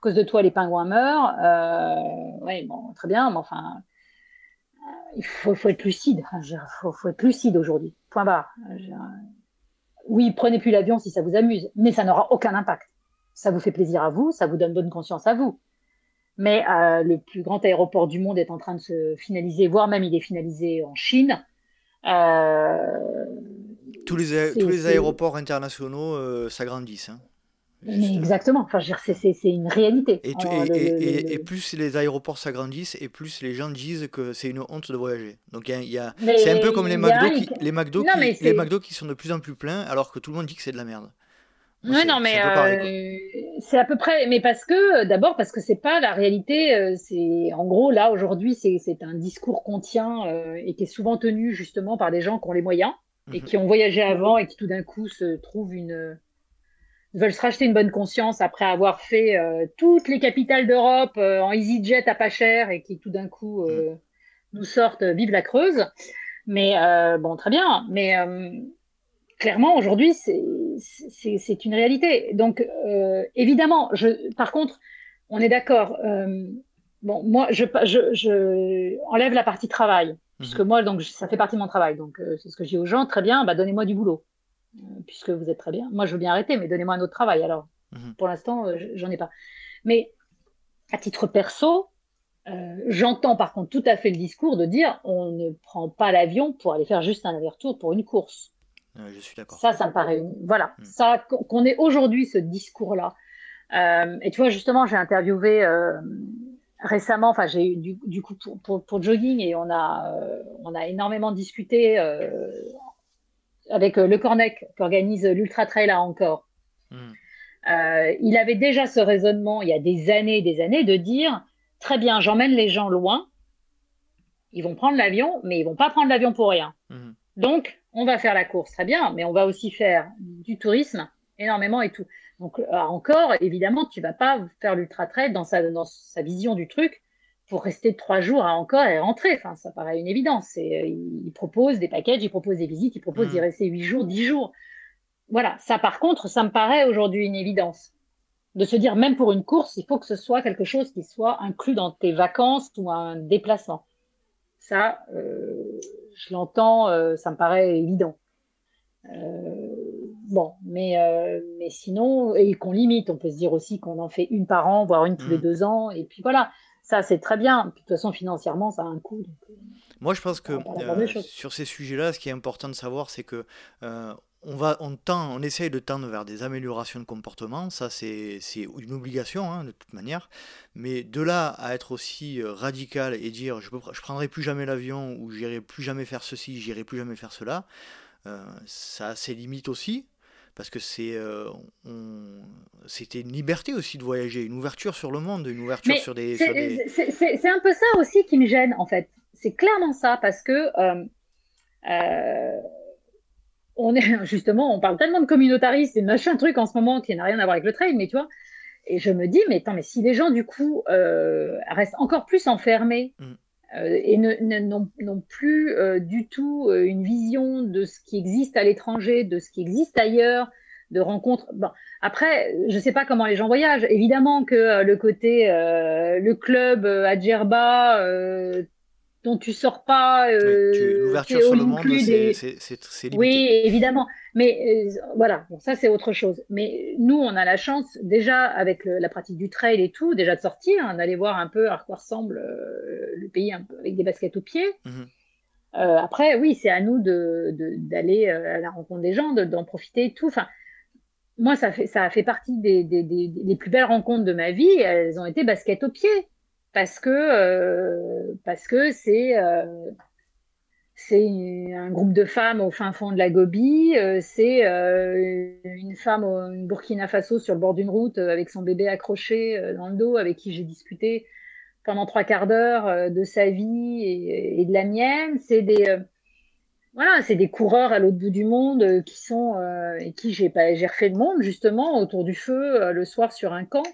cause de toi, les pingouins meurent. oui, bon, très bien, mais enfin. Il faut, faut, être lucide. Il faut, faut, être lucide aujourd'hui. Point barre oui, prenez plus l'avion si ça vous amuse, mais ça n'aura aucun impact. Ça vous fait plaisir à vous, ça vous donne bonne conscience à vous. Mais euh, le plus grand aéroport du monde est en train de se finaliser, voire même il est finalisé en Chine. Euh, tous, les, tous les aéroports internationaux euh, s'agrandissent. Hein. Exactement, enfin, c'est une réalité. Et, et, plus les aéroports s'agrandissent, et plus les gens disent que c'est une honte de voyager. Donc il y a, c'est un peu comme les McDo, qui, les, McDo qui, les McDo qui sont de plus en plus pleins, alors que tout le monde dit que c'est de la merde. Oui, non, mais euh, c'est à peu près, mais parce que d'abord parce que c'est pas la réalité. Euh, c'est en gros là aujourd'hui, c'est un discours qu'on tient euh, et qui est souvent tenu justement par des gens qui ont les moyens et mhm. qui ont voyagé avant et qui tout d'un coup se trouvent une veulent se racheter une bonne conscience après avoir fait euh, toutes les capitales d'Europe euh, en EasyJet à pas cher et qui tout d'un coup euh, mm. nous sortent vive la Creuse. Mais bon, très bien. Mais clairement, aujourd'hui, c'est une réalité. Donc, évidemment, je, par contre, on est d'accord. bon, moi, je, je, enlève la partie travail, puisque mhm. moi, donc, ça fait partie de mon travail. Donc, euh, c'est ce que je dis aux gens, très bien, bah, donnez-moi du boulot, euh, puisque vous êtes très bien. Moi, je veux bien arrêter, mais donnez-moi un autre travail. Alors, mhm. pour l'instant, euh, j'en ai pas. Mais à titre perso, j'entends par contre tout à fait le discours de dire on ne prend pas l'avion pour aller faire juste un aller-retour pour une course. je suis d'accord. Ça, ça me paraît. Voilà. Mhm. Ça, qu'on ait aujourd'hui ce discours-là. et tu vois, justement, j'ai interviewé récemment, enfin, j'ai eu du, coup pour, pour, jogging et on a, euh, on a énormément discuté euh, avec euh, Le Cornec qui organise l'Ultra Trail à encore. Hmm. il avait déjà ce raisonnement il y a des années et des années de dire très bien, j'emmène les gens loin, ils vont prendre l'avion, mais ils vont pas prendre l'avion pour rien. Hmm. Donc, on va faire la course, très bien, mais on va aussi faire du tourisme énormément et tout. Donc, euh, encore, évidemment, tu vas pas faire l'ultra trail dans sa, dans sa vision du truc pour rester trois jours à encore et rentrer. Enfin, ça paraît une évidence. Et, euh, il, propose des packages, il propose des visites, il propose d'y mmh. rester huit jours, dix jours. Voilà. Ça, par contre, ça me paraît aujourd'hui une évidence. De se dire, même pour une course, il faut que ce soit quelque chose qui soit inclus dans tes vacances ou un déplacement. Ça, euh, je l'entends, ça me paraît évident. Euh, bon, mais, euh, mais sinon, et qu'on limite, on peut se dire aussi qu'on en fait une par an, voire une tous les mm. deux ans, et puis voilà, ça c'est très bien. de toute façon, financièrement, ça a un coût. Euh, Moi, je pense que sur ces sujets-là, ce qui est important de savoir, c'est que on va, on tend, on essaye de tendre vers des améliorations de comportement, ça c'est une obligation hein, de toute manière, mais de là à être aussi radical et dire je prendrai plus jamais l'avion ou j'irai plus jamais faire ceci, j'irai plus jamais faire cela, euh, ça a ses limites aussi, parce que c'est euh, c'était une liberté aussi de voyager, une ouverture sur le monde, une ouverture sur des. C'est un peu ça aussi qui me gêne en fait. C'est clairement ça parce que euh, on est (laughs) justement, on parle tellement de communautarisme et de machin truc en ce moment qui n'a rien à voir avec le trail, mais tu vois. Et je me dis, mais attends, mais si les gens du coup restent encore plus enfermés. Mm. Euh, et n'ont plus euh, du tout euh, une vision de ce qui existe à l'étranger, de ce qui existe ailleurs, de rencontres. Bon, après, je ne sais pas comment les gens voyagent. Évidemment que le côté, le club à Djerba, dont tu sors pas. Euh, L'ouverture sur le monde, c'est limité. Oui, évidemment. Mais euh, voilà, bon, ça c'est autre chose. Mais nous, on a la chance, déjà avec la pratique du trail et tout, déjà de sortir, hein, d'aller voir un peu à quoi ressemble euh, le pays un peu, avec des baskets aux pieds. Mhm. après, oui, c'est à nous d'aller de, à la rencontre des gens, d'en profiter et tout. Enfin, moi, ça, fait, ça a fait partie des, des, des, plus belles rencontres de ma vie. Elles ont été baskets aux pieds parce que euh, parce que c'est euh, c'est un groupe de femmes au fin fond de la Gobi, euh, c'est une femme au une Burkina Faso sur le bord d'une route avec son bébé accroché dans le dos, avec qui j'ai discuté pendant trois quarts d'heure de sa vie et, de la mienne. C'est des voilà, c'est des coureurs à l'autre bout du monde qui sont et qui j'ai j'ai refait le monde justement autour du feu le soir sur un camp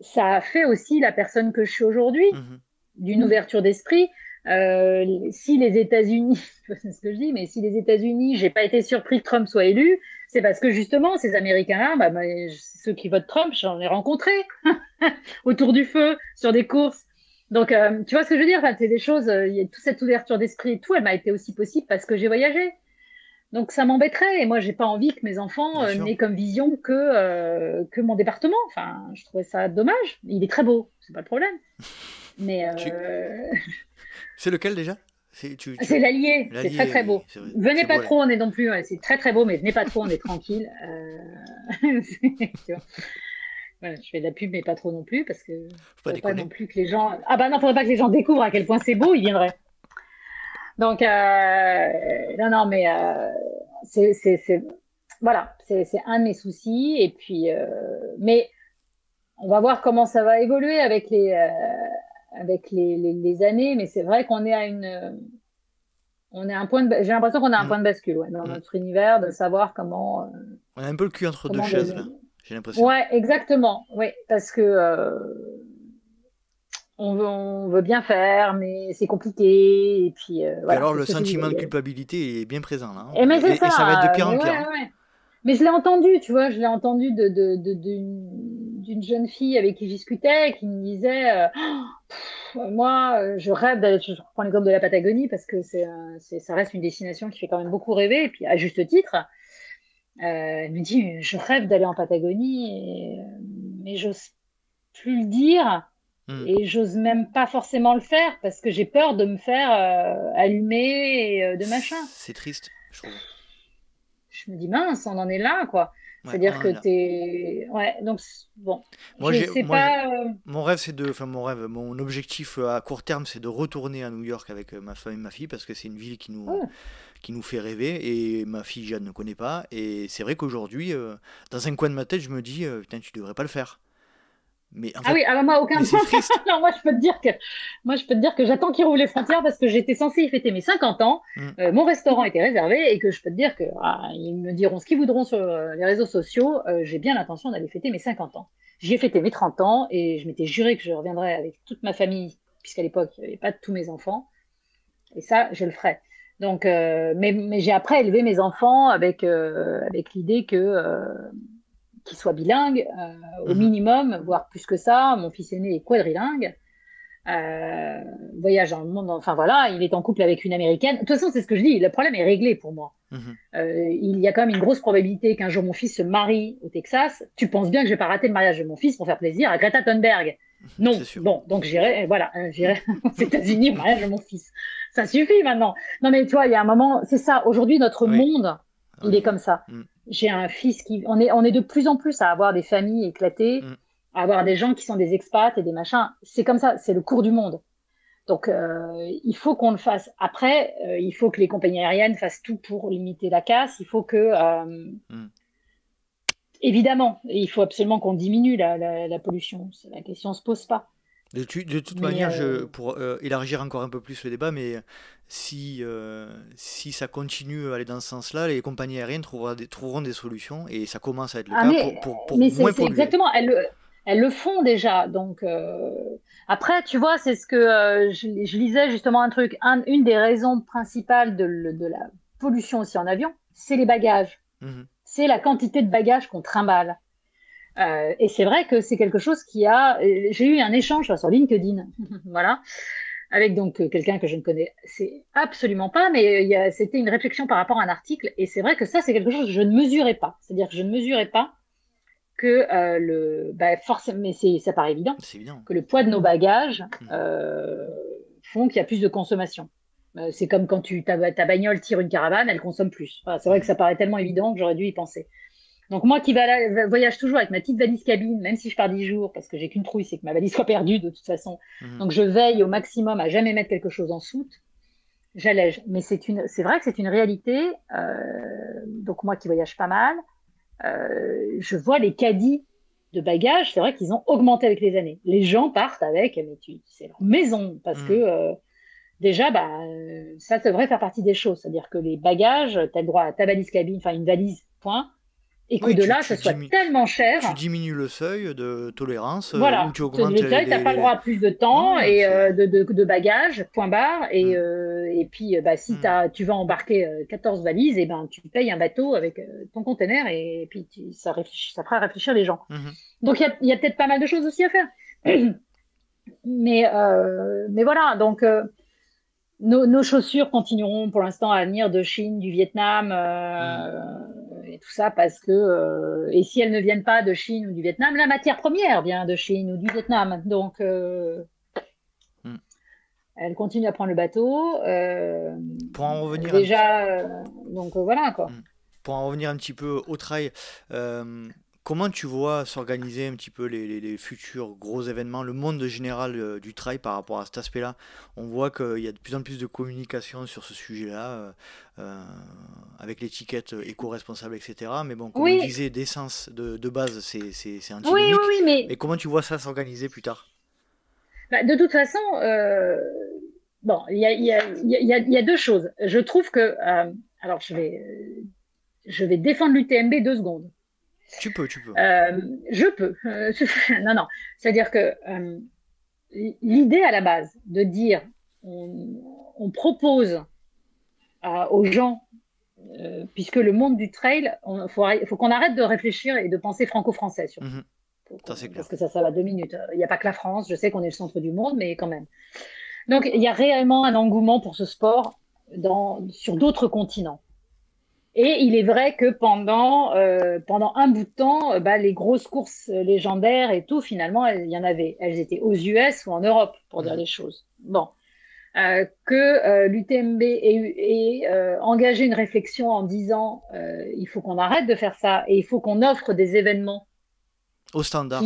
ça a fait aussi la personne que je suis aujourd'hui, mhm. d'une ouverture d'esprit. Euh, si les États-Unis, (laughs) c'est ce que je dis, mais si les États-Unis, j'ai pas été surpris que Trump soit élu, c'est parce que justement ces Américains-là, bah, bah ceux qui votent Trump, j'en ai rencontré (laughs) autour du feu sur des courses. Donc, euh, tu vois ce que je veux dire? Enfin, C'est des choses. Euh, il y a toute cette ouverture d'esprit et tout. Elle m'a été aussi possible parce que j'ai voyagé. Donc ça m'embêterait et moi j'ai pas envie que mes enfants euh, n'aient comme vision que euh, que mon département. Enfin, je trouvais ça dommage. Il est très beau, c'est pas le problème. Mais (laughs) euh... c'est lequel déjà? C'est l'Allier, c'est très très beau. venez pas trop, on est non plus. c'est très très beau, mais venez pas trop, on est tranquille. (laughs) Voilà, je fais de la pub, mais pas trop non plus parce que faut pas, pas non plus que les gens. Ah bah non, faudrait pas que les gens découvrent à quel point c'est beau, ils viendraient. Donc, euh, non, non, mais euh, c'est, voilà, c'est, un de mes soucis. Et puis, euh, mais on va voir comment ça va évoluer avec les, avec les, les, années. Mais c'est vrai qu'on est à une, on est un point de, j'ai l'impression qu'on a un mm. point de bascule ouais, dans mm. notre univers, de savoir comment. on a un peu le cul entre deux chaises là. J'ai l'impression. Ouais, exactement. Oui, parce que on veut, bien faire, mais c'est compliqué. Et puis, euh, alors, le sentiment de culpabilité est bien présent là. Hein. Et, mais ça, ça, va être de pire en pire. Mais je l'ai entendu, tu vois, je l'ai entendu d'une d'une jeune fille avec qui je discutais qui me disait moi je rêve d'aller je prends l'exemple de la Patagonie parce que c'est ça reste une destination qui fait quand même beaucoup rêver et puis à juste titre elle me dit je rêve d'aller en Patagonie et, mais j'ose plus le dire Hmm. Et j'ose même pas forcément le faire parce que j'ai peur de me faire euh, allumer et euh, de machin. C'est triste, je trouve. Je me dis mince, on en est là, quoi. C'est-à-dire que t'es. Ouais, donc bon. Moi, je sais pas. Euh, mon rêve, c'est de. Enfin, mon rêve, mon objectif à court terme, c'est de retourner à New York avec ma femme et ma fille parce que c'est une ville qui nous. Oh. qui nous fait rêver et ma fille Jeanne ne connaît pas et c'est vrai qu'aujourd'hui dans un coin de ma tête je me dis putain tu devrais pas le faire ah oui, alors moi, aucun (laughs) non, moi, je peux te dire que, moi, je peux te dire que j'attends qu'ils rouvrent les frontières parce que j'étais censée y fêter mes 50 ans. Mm. Euh, mon restaurant était réservé et que je peux te dire que, ah, ils me diront ce qu'ils voudront sur euh, les réseaux sociaux. Euh, j'ai bien l'intention d'aller fêter mes 50 ans. J'y ai fêté mes 30 ans et je m'étais juré que je reviendrais avec toute ma famille, puisqu'à l'époque, il n'y avait pas tous mes enfants. Et ça, je le ferai. Donc, mais, mais j'ai après élevé mes enfants avec, avec l'idée que, qu'il soit bilingue euh, au mhm. minimum, voire plus que ça. Mon fils aîné est quadrilingue. Euh, voyage dans le monde, enfin voilà, il est en couple avec une américaine. De toute façon, c'est ce que je dis, le problème est réglé pour moi. Mhm. Euh, il y a quand même une grosse probabilité qu'un jour mon fils se marie au Texas. Tu penses bien que je vais pas rater le mariage de mon fils pour faire plaisir à Greta Thunberg (laughs) Non. Bon, donc j'irai, voilà, j'irai (laughs) aux États-Unis au mariage de mon fils. Ça suffit maintenant. Non mais toi, il y a un moment, c'est ça. Aujourd'hui, notre monde, il est comme ça. Mm j'ai un fils qui. On est, on est de plus en plus à avoir des familles éclatées, mm. à avoir des gens qui sont des expats et des machins. C'est comme ça, c'est le cours du monde. Donc, euh, il faut qu'on le fasse. Après, euh, il faut que les compagnies aériennes fassent tout pour limiter la casse. Il faut que. Euh, mm. Évidemment, il faut absolument qu'on diminue la, la, la pollution. La question ne se pose pas. De, de toute manière, je, pour élargir encore un peu plus le débat, mais si, euh, si ça continue à aller dans ce sens-là, les compagnies aériennes trouveront des, trouveront des solutions et ça commence à être le ah, cas pour, pour, pour mais moins polluer. Exactement, elles, elles, le font déjà. Donc euh, après, tu vois, c'est ce que euh, je, lisais justement un truc. une des raisons principales de, de, la pollution aussi en avion, c'est les bagages. Mhm. C'est la quantité de bagages qu'on trimballe. Et c'est vrai que c'est quelque chose qui a. J'ai eu un échange sur LinkedIn, (laughs) voilà, avec donc euh, quelqu'un que je ne connais absolument pas, mais euh, c'était une réflexion par rapport à un article, et c'est vrai que ça, c'est quelque chose que je ne mesurais pas. C'est-à-dire que je ne mesurais pas que euh, le, bah, forcément, mais ça paraît évident, évident, que le poids de nos bagages mmh. euh, font qu'il y a plus de consommation. c'est comme quand tu, ta, ta, bagnole tire une caravane, elle consomme plus. c'est vrai que ça paraît tellement évident que j'aurais dû y penser. Donc moi qui voyage toujours avec ma petite valise cabine, même si je pars dix jours, parce que j'ai qu'une trouille, c'est que ma valise soit perdue de toute façon. Mhm. Donc je veille au maximum à jamais mettre quelque chose en soute. J'allège. Mais c'est une, c'est vrai que c'est une réalité. Euh, donc moi qui voyage pas mal, euh, je vois les caddies de bagages. C'est vrai qu'ils ont augmenté avec les années. Les gens partent avec, mais tu, c'est leur maison parce mhm. que euh, déjà, bah, ça devrait faire partie des choses. C'est-à-dire que les bagages, tu as le droit à ta valise cabine, enfin une valise, point et qu'au-delà, ça soit tellement cher. Tu diminues le seuil de tolérance. Euh, voilà. Ou tu augmentes le seuil, tu n'as pas le droit à plus de temps et euh, de, de, de, bagages, point barre. Et, mm. euh, et puis, bah, si mm. as, tu vas embarquer 14 valises, et ben, tu payes un bateau avec ton conteneur et, puis ça, ça fera réfléchir les gens. Mm-hmm. Donc, il y a, peut-être pas mal de choses aussi à faire. (clears throat) mais, mais voilà, donc nos, nos, chaussures continueront pour l'instant à venir de Chine, du Vietnam. Et tout ça parce que euh, et si elles ne viennent pas de Chine ou du Vietnam, la matière première vient de Chine ou du Vietnam. Donc euh, hmm. elles continuent à prendre le bateau. Euh, pour en revenir déjà, donc voilà quoi. Hmm. Pour en revenir un petit peu au trail, Comment tu vois s'organiser un petit peu les, futurs gros événements, le monde général euh, du trail par rapport à cet aspect-là? On voit qu'il y a de plus en plus de communication sur ce sujet-là, euh, euh, avec l'étiquette éco-responsable, etc. Mais bon, comme on disait, d'essence de, de, base, c'est un oui, oui, oui, mais... mais comment tu vois ça s'organiser plus tard? Bah, De toute façon, bon, il y a, y, a, y a, deux choses. Je trouve que... alors, je vais, je vais défendre l'UTMB deux secondes. Tu peux, tu peux. Euh, je peux. Euh, (laughs) non, non. C'est-à-dire que euh, l'idée à la base de dire on, propose aux gens, puisque le monde du trail, il faut, qu'on arrête de réfléchir et de penser franco-français. Mhm. parce que ça, ça va deux minutes. Il n'y a pas que la France, je sais qu'on est le centre du monde, mais quand même. Donc, il y a réellement un engouement pour ce sport dans, sur d'autres continents. Et il est vrai que pendant, euh, pendant un bout de temps, euh, bah, les grosses courses légendaires et tout, finalement, il y en avait. Elles étaient aux US ou en Europe, pour dire les choses. Bon. Euh, que l'UTMB ait, engagé une réflexion en disant il faut qu'on arrête de faire ça et il faut qu'on offre des événements au standard.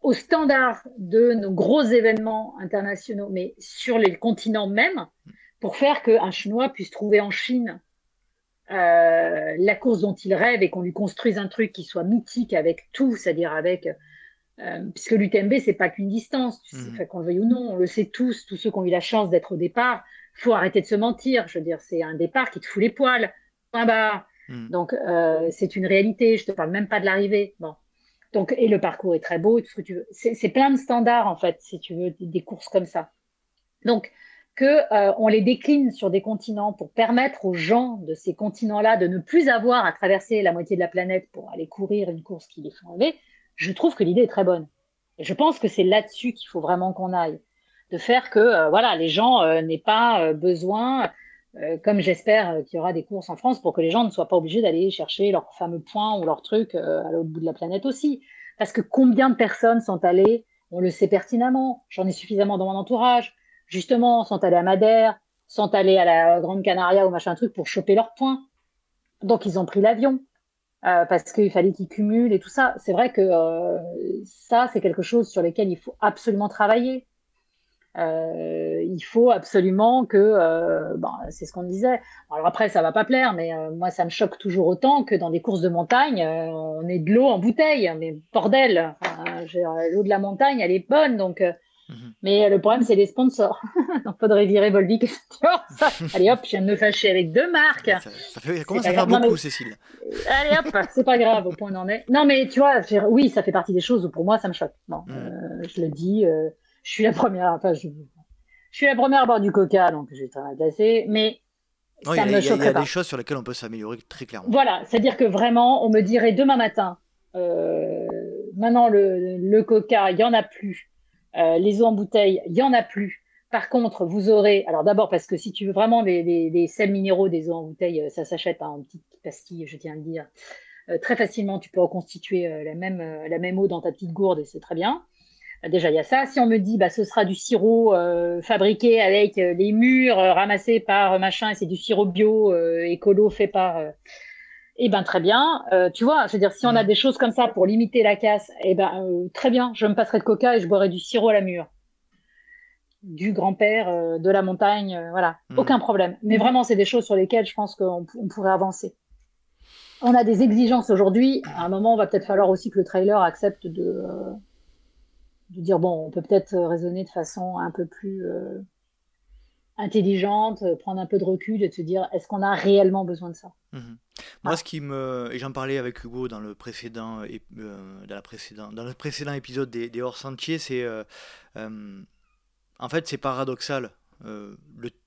au standard de nos gros événements internationaux, mais sur les continents même, pour faire qu'un Chinois puisse trouver en Chine euh, la course dont il rêve et qu'on lui construise un truc qui soit mythique avec tout, c'est-à-dire avec euh, puisque l'UTMB c'est pas qu'une distance, mmh. qu'on le veuille ou non, on le sait tous, tous ceux qui ont eu la chance d'être au départ, faut arrêter de se mentir. Je veux dire, c'est un départ qui te fout les poils. Point barre. Mmh. Donc euh, c'est une réalité. Je te parle même pas de l'arrivée. Bon. Donc et le parcours est très beau, ce. C'est plein de standards en fait, si tu veux, des courses comme ça. Donc que euh, les décline sur des continents pour permettre aux gens de ces continents-là de ne plus avoir à traverser la moitié de la planète pour aller courir une course qui les fait rêver, je trouve que l'idée est très bonne. Et je pense que c'est là-dessus qu'il faut vraiment qu'on aille, de faire que euh, voilà les gens euh, n'aient pas besoin, comme j'espère qu'il y aura des courses en France, pour que les gens ne soient pas obligés d'aller chercher leur fameux point ou leur truc à l'autre bout de la planète aussi. Parce que combien de personnes sont allées, on le sait pertinemment, j'en ai suffisamment dans mon entourage justement, sont allés à Madère, sont allés à la Grande Canaria ou machin truc pour choper leurs points. Donc, ils ont pris l'avion euh, parce qu'il fallait qu'ils cumulent et tout ça. C'est vrai que euh, ça, c'est quelque chose sur lequel il faut absolument travailler. Euh, il faut absolument que, bon, c'est ce qu'on disait. Alors après, ça va pas plaire, mais moi, ça me choque toujours autant que dans des courses de montagne, on ait de l'eau en bouteille. Mais bordel, l'eau de la montagne, elle est bonne, donc Mhm. Mais euh, le problème, c'est les sponsors. (laughs) Donc, faudrait virer Volvic (laughs) Allez hop, je viens de me fâcher avec deux marques. Ça, ça, fait, commence à faire beaucoup, Cécile. Allez hop, c'est pas grave, au point on en est. Non, mais tu vois, oui, ça fait partie des choses où pour moi, ça me choque. Bon, mhm. euh, je le dis, euh, je suis la première, enfin, je, je, suis la première à boire du coca, donc je vais très agacée, mais ça me choque Il y a, des choses sur lesquelles on peut s'améliorer très clairement. Voilà, c'est-à-dire que vraiment, on me dirait demain matin, maintenant le, le coca, il y en a plus euh, les eaux en bouteille, il y en a plus. Par contre, vous aurez, alors d'abord parce que si tu veux vraiment des, sels minéraux des eaux en bouteille, euh, ça s'achète en petite pastille, je tiens à le dire. Euh, très facilement, tu peux reconstituer la, même, la même eau dans ta petite gourde et c'est très bien. Déjà, il y a ça. Si on me dit, bah, ce sera du sirop fabriqué avec les murs ramassés par machin, et c'est du sirop bio écolo fait par eh ben très bien, euh, tu vois, je veux dire, si on a mm. des choses comme ça pour limiter la casse, eh ben euh, très bien, je me passerai de coca et je boirai du sirop à la mûre, du grand-père euh, de la montagne, voilà, mm. aucun problème. Mais vraiment, c'est des choses sur lesquelles je pense qu'on pourrait avancer. On a des exigences aujourd'hui. À un moment, on va peut-être falloir aussi que le trailer accepte de, de dire bon, on peut peut-être raisonner de façon un peu plus intelligente, euh, prendre un peu de recul et de se dire est-ce qu'on a réellement besoin de ça? Mhm. Moi, ce qui me. Et j'en parlais avec Hugo dans le précédent, euh, dans la précédent, dans le précédent épisode des, des hors-sentiers, c'est. Euh, en fait, c'est paradoxal. le,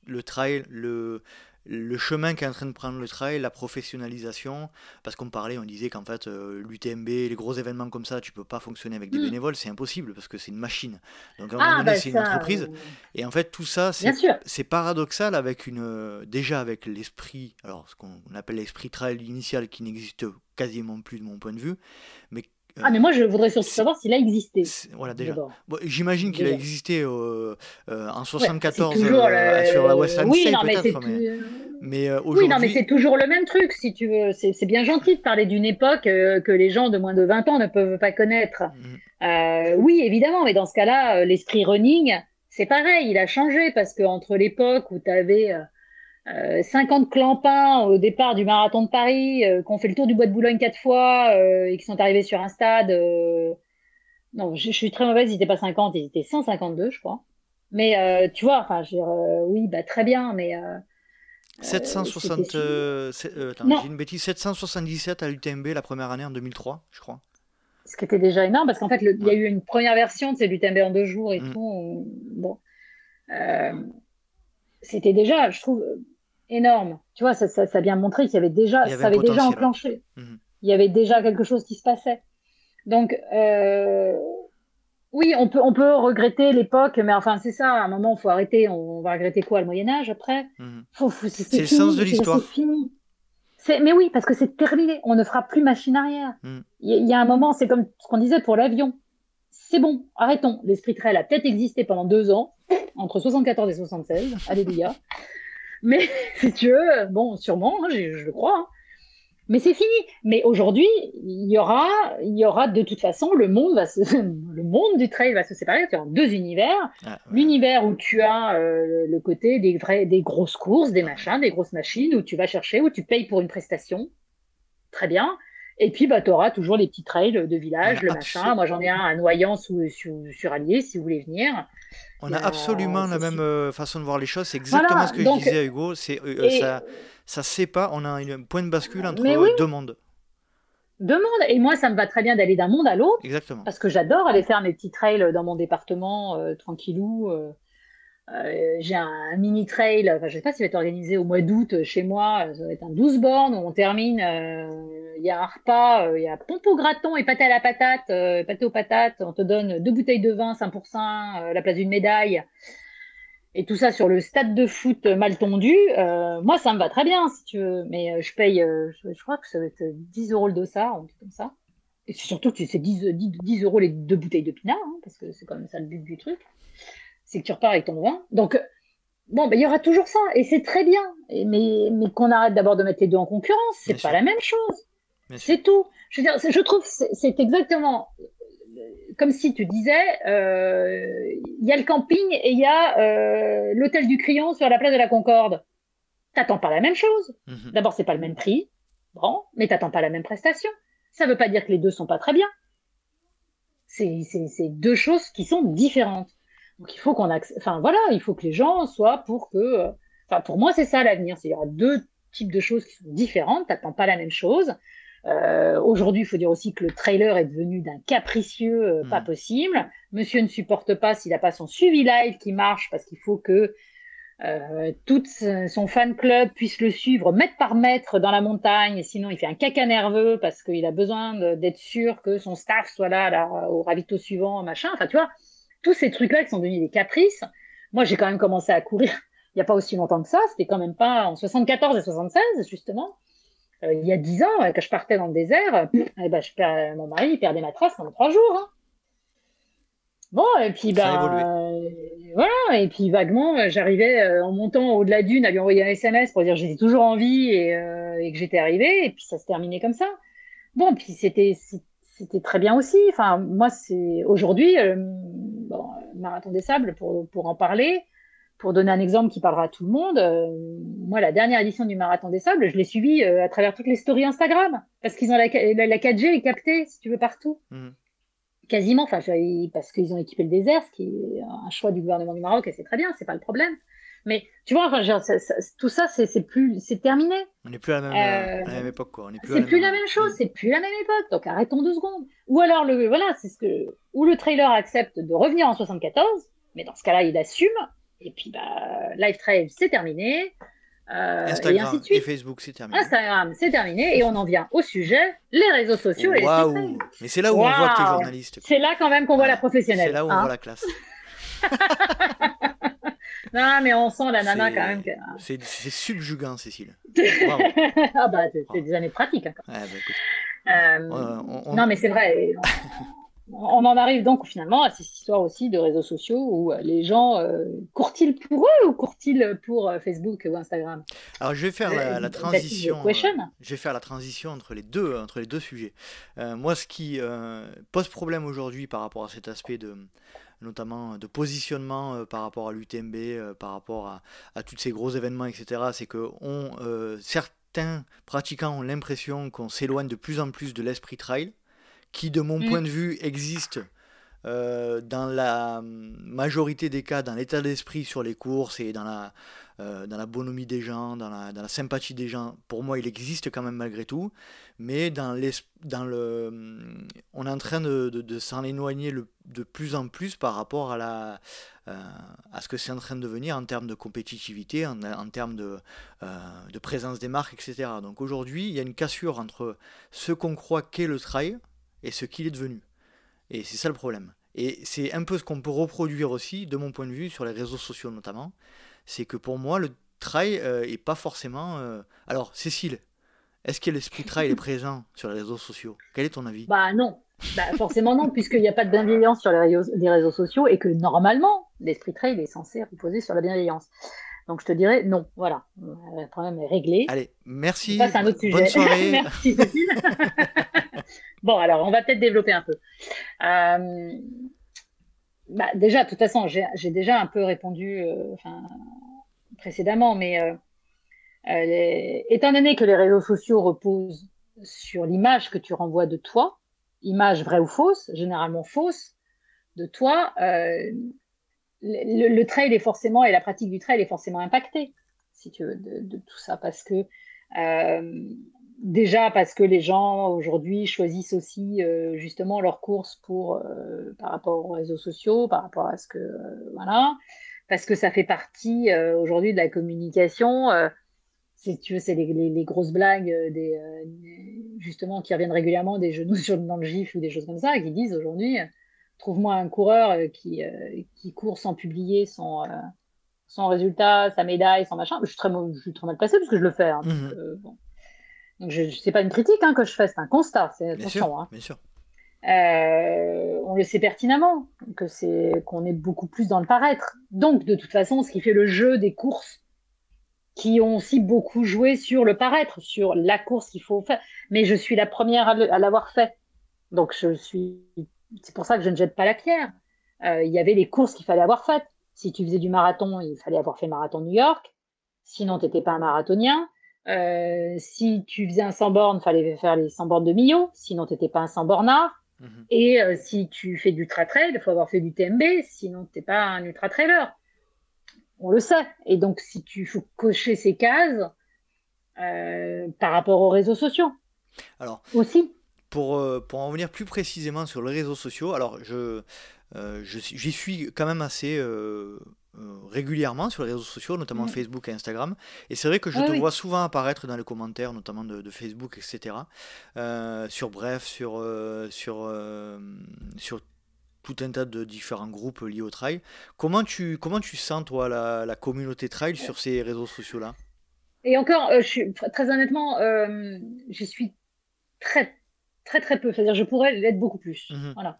le, trail, le, le chemin qu'est en train de prendre le trail, la professionnalisation, parce qu'on parlait, on disait qu'en fait, euh, l'UTMB, les gros événements comme ça, tu peux pas fonctionner avec des mm. bénévoles, c'est impossible parce que c'est une machine. Donc à un ah, moment donné, bah, c'est une entreprise. Et en fait, tout ça, c'est paradoxal avec une, euh, déjà avec l'esprit, alors ce qu'on appelle l'esprit trail initial qui n'existe quasiment plus de mon point de vue, mais ah, mais moi, je voudrais surtout savoir s'il a existé. Voilà, déjà. J'imagine qu'il a existé euh, euh, en 74 euh, sur la Western oui, non, mais mais, Oui, non, mais c'est toujours le même truc, si tu veux. C'est bien gentil de parler d'une époque que les gens de moins de 20 ans ne peuvent pas connaître. Mhm. oui, évidemment, mais dans ce cas-là, l'esprit running, c'est pareil, il a changé parce qu'entre l'époque où tu avais 50 clampins au départ du marathon de Paris, euh, qui ont fait le tour du bois de Boulogne quatre fois euh, et qui sont arrivés sur un stade. Euh, non, je, suis très mauvaise, ils n'étaient pas 50, ils étaient 152, je crois. Mais tu vois, enfin, je veux dire, oui, bah, très bien, mais. 760, j'ai une bêtise, 777 à l'UTMB la première année en 2003, je crois. Ce qui était déjà énorme, parce qu'en fait, il y a eu une première version de l'UTMB en deux jours et mm. tout. bon. C'était déjà, je trouve, énorme. Tu vois, ça, ça, ça a bien montré qu'il y avait déjà, ça avait déjà enclenché. Mhm. Il y avait déjà quelque chose qui se passait. Donc, oui, on peut, on peut regretter l'époque, mais enfin, c'est ça, à un moment, il faut arrêter. On va regretter quoi, le Moyen-Âge après? Mhm. C'est le sens de l'histoire. Mais oui, parce que c'est terminé. On ne fera plus machine arrière. Mhm. Il y, a un moment, c'est comme ce qu'on disait pour l'avion. C'est bon, arrêtons. L'esprit trail a peut-être existé pendant deux ans, entre 74 et 76. Alléluia. (laughs) Mais (laughs) si tu veux, bon, sûrement, hein, je, je, le crois. Hein. Mais c'est fini. Mais aujourd'hui, il y aura, il y aura de toute façon, le monde va (laughs) le monde du trail va se séparer. Tu as deux univers. Ah, L'univers où tu as euh, le côté des vrais, des grosses courses, des machins, des grosses machines où tu vas chercher, où tu payes pour une prestation. Très bien. Et puis, bah, tu auras toujours les petits trails de village, le machin. Moi, j'en ai un à Noyant sous, sur Allier, si vous voulez venir. On a, absolument la même euh, façon de voir les choses. C'est exactement ce que je disais à Hugo. C'est euh, ça ça sait pas, on a un point de bascule entre deux mondes. Deux mondes. Et moi, ça me va très bien d'aller d'un monde à l'autre. Exactement. Parce que j'adore aller faire mes petits trails dans mon département, euh, tranquillou. Euh, j'ai un, mini trail, je sais pas s'il va être organisé au mois d'août chez moi. Ça va être un 12 bornes où on termine. Il y a un repas, il y a pompe au graton et pâté à la patate, pâté aux patates. On te donne deux bouteilles de vin, 5%, à la place d'une médaille et tout ça sur le stade de foot mal tondu, euh, moi ça me va très bien si tu veux, mais euh, je paye, euh, je, crois que ça va être 10 euros le dossard, un truc comme ça. Et surtout c'est 10, 10, euros les deux bouteilles de pinard, hein, parce que c'est quand même ça le but du truc. C'est que tu repars avec ton vin. Donc, bon, ben, il y aura toujours ça, et c'est très bien. mais mais qu'on arrête d'abord de mettre les deux en concurrence, c'est pas la même chose. C'est tout. Je, veux dire, je trouve c'est exactement comme si tu disais, euh, il y a le camping et il y a euh, l'hôtel du Crayon sur la place de la Concorde. T'attends pas la même chose. Mhm. D'abord, c'est pas le même prix, bon, mais t'attends pas la même prestation. Ça veut pas dire que les deux sont pas très bien. C'est deux choses qui sont différentes. Donc il faut qu'on enfin voilà, il faut que les gens soient pour que, enfin pour moi c'est ça l'avenir. C'est il y aura deux types de choses qui sont différentes. T'attends pas la même chose. Euh, aujourd'hui, il faut dire aussi que le trailer est devenu d'un capricieux euh, pas hmm. possible. Monsieur ne supporte pas s'il n'a pas son suivi live qui marche parce qu'il faut que euh, tout son fan club puisse le suivre mètre par mètre dans la montagne. Sinon, il fait un caca nerveux parce qu'il a besoin d'être sûr que son staff soit là, là au ravito suivant, machin. Enfin, tu vois, tous ces trucs-là qui sont devenus des caprices. Moi, j'ai quand même commencé à courir (laughs) il n'y a pas aussi longtemps que ça. C'était quand même pas en 74 et 76, justement. Euh, il y a dix ans, quand je partais dans le désert, eh ben, je perds, mon mari il perdait ma trace pendant trois jours. Hein. Bon, et puis bah, voilà, et puis vaguement, j'arrivais euh, en montant au-delà d'une à lui envoyer un SMS pour dire que j'étais toujours en vie et, euh, et que j'étais arrivée, et puis ça se terminait comme ça. Bon, puis c'était c'était très bien aussi. Enfin, moi, c'est aujourd'hui, bon, marathon des sables pour pour en parler. Pour donner un exemple qui parlera à tout le monde, euh, moi, la dernière édition du Marathon des Sables, je l'ai suivie euh, à travers toutes les stories Instagram, parce qu'ils ont la, 4G est captée, si tu veux, partout. Mhm. Quasiment, enfin, parce qu'ils ont équipé le désert, ce qui est un choix du gouvernement du Maroc, et c'est très bien, c'est pas le problème. Mais tu vois, enfin, tout ça, c'est plus, c'est terminé. On n'est plus à la, même, euh, époque, quoi. C'est plus, la même chose, c'est plus la même époque. Donc arrêtons deux secondes. Ou alors le, voilà, c'est ce que, ou le trailer accepte de revenir en 74, mais dans ce cas-là, il assume et puis, bah, Live Trail, c'est terminé. Euh, Instagram et, Facebook, c'est terminé. Instagram, c'est terminé. Et on en vient au sujet, les réseaux sociaux et les Mais c'est là où on voit que tu journaliste. C'est là quand même qu'on voit la professionnelle. C'est là où on hein. voit la classe. (laughs) non, mais on sent la nana quand même. C'est subjugant, Cécile. (laughs) ah bah, c'est des années pratiques. Hein, bah, euh, Non, mais c'est vrai (laughs) on en arrive donc finalement à cette histoire aussi de réseaux sociaux où euh, les gens euh, courent-ils pour eux ou courent-ils pour euh, Facebook ou Instagram? Alors je vais faire la, transition. je vais faire la transition entre les deux, entre les deux sujets. moi, ce qui pose problème aujourd'hui par rapport à cet aspect de notamment de positionnement par rapport à l'UTMB, par rapport à, à, tous ces gros événements, etc., c'est que on, certains pratiquants ont l'impression qu'on s'éloigne de plus en plus de l'esprit trail qui, de mon mm. point de vue, existe euh, dans la majorité des cas, dans l'état d'esprit sur les courses et dans la, euh, dans la bonhomie des gens, dans la, sympathie des gens, pour moi, il existe quand même malgré tout. Mais dans, le, on est en train de, s'en éloigner de plus en plus par rapport euh, à ce que c'est en train de devenir en termes de compétitivité, en, termes de présence des marques, etc. Donc aujourd'hui, il y a une cassure entre ce qu'on croit qu'est le trail, et ce qu'il est devenu. Et c'est ça le problème. Et c'est un peu ce qu'on peut reproduire aussi, de mon point de vue, sur les réseaux sociaux notamment. C'est que pour moi, le trail euh, est pas forcément. Euh, alors, Cécile, est-ce que l'esprit trail est présent (laughs) sur les réseaux sociaux? Quel est ton avis? Bah non, bah, forcément non, puisqu'il n'y a pas de bienveillance sur les réseaux, les réseaux sociaux et que normalement, l'esprit trail est censé reposer sur la bienveillance. Donc je te dirais non, voilà, le problème est réglé. Allez, merci. C'est un autre sujet. Bonne soirée. (laughs) merci Cécile. (laughs) bon, alors on va peut-être développer un peu. Euh, bah, déjà, de toute façon, j'ai déjà un peu répondu euh, précédemment, mais euh, étant donné que les réseaux sociaux reposent sur l'image que tu renvoies de toi, image vraie ou fausse, généralement fausse, de toi, le, trail est forcément, et la pratique du trail est forcément impactée, si tu veux, de, tout ça, parce que déjà parce que les gens aujourd'hui choisissent aussi euh, justement leurs courses pour euh, par rapport aux réseaux sociaux, par rapport à ce que voilà, parce que ça fait partie aujourd'hui de la communication. si tu veux, c'est les, grosses blagues des, justement qui reviennent régulièrement des genoux (laughs) sur, dans le gif ou des choses comme ça, qui disent aujourd'hui trouve-moi un coureur euh, qui, euh, qui court sans publier son, euh, son résultat, sa médaille, son machin. Je suis très, je suis très mal passé parce que je le fais. Hein, donc, bon. Donc, je, sais pas une critique hein, que je fais, c'est un constat. C'est bien sûr, hein. bien sûr. on le sait pertinemment que c'est qu'on est beaucoup plus dans le paraître. Donc, de toute façon, ce qui fait le jeu des courses, qui ont aussi beaucoup joué sur le paraître, sur la course qu'il faut faire. Mais je suis la première à l'avoir fait. Donc, je suis c'est pour ça que je ne jette pas la pierre. Euh, il y avait les courses qu'il fallait avoir faites. Si tu faisais du marathon, il fallait avoir fait marathon New York. Sinon, tu n'étais pas un marathonien. Euh, si tu faisais un 100 bornes, il fallait faire les 100 bornes de Millau. Sinon, tu n'étais pas un 100 bornard. Mhm. Et euh, si tu fais du ultra-trail, il faut avoir fait du TMB. Sinon, tu n'es pas un ultra-trailer. On le sait. Et donc, si tu faut cocher ces cases par rapport aux réseaux sociaux. Alors, aussi. Pour, euh, pour en venir plus précisément sur les réseaux sociaux, alors je, euh, j'y suis quand même assez euh, régulièrement sur les réseaux sociaux, notamment mm. Facebook et Instagram. Et c'est vrai que je te vois souvent apparaître dans les commentaires, notamment de, Facebook, etc. sur Bref, sur, sur, sur tout un tas de différents groupes liés au trail. Comment tu, comment tu sens, toi, la, la communauté trail sur ces réseaux sociaux-là? Et encore, je suis, très honnêtement, je suis très, très très peu. C'est-à-dire, je pourrais l'être beaucoup plus. Mhm. Voilà.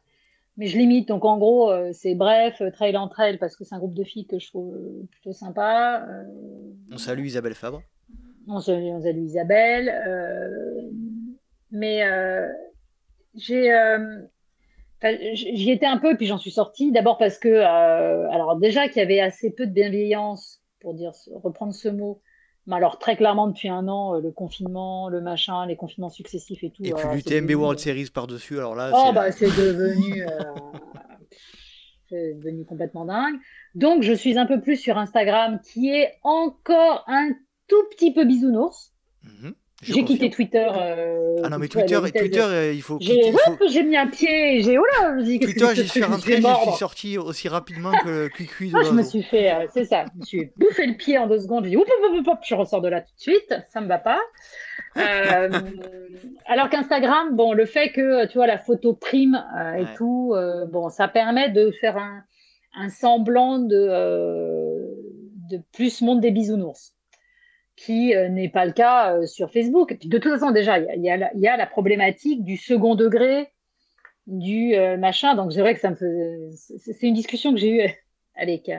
Mais je limite. Donc, en gros, euh, c'est bref, euh, trail entre elles, parce que c'est un groupe de filles que je trouve euh, plutôt sympa. on salue Isabelle Fabre. On salue, on salue Isabelle. mais j'ai. J'y étais un peu, puis j'en suis sortie. D'abord parce que, alors déjà qu'il y avait assez peu de bienveillance, pour dire, reprendre ce mot, alors très clairement depuis un an, euh, le confinement, le machin, les confinements successifs et tout. Et puis l'UTMB World Series par-dessus, alors là... Oh bah c'est devenu... Euh, (laughs) c'est devenu complètement dingue. Donc je suis un peu plus sur Instagram qui est encore un tout petit peu bisounours. Mhm. J'ai quitté Twitter. Euh, ah non, mais Twitter, Twitter euh, il faut. J'ai j'ai mis un pied, j'ai. Oh là, je dis, Twitter, j'y suis rentré, je suis sorti aussi rapidement que Cuicui. (laughs) Ah, je me suis fait, euh, c'est ça, je me suis bouffé le pied en deux secondes, je dis, hop, hop, hop, hop, je ressors de là tout de suite, ça me va pas. Euh, alors qu'Instagram, bon, le fait que, tu vois, la photo prime et tout, bon, ça permet de faire un, un semblant de, de plus monde des bisounours qui euh, n'est pas le cas euh, sur Facebook. Et puis de toute façon, déjà, il y, y, a la problématique du second degré, du euh, machin. Donc c'est vrai que ça me C'est une discussion que j'ai eue (laughs) avec,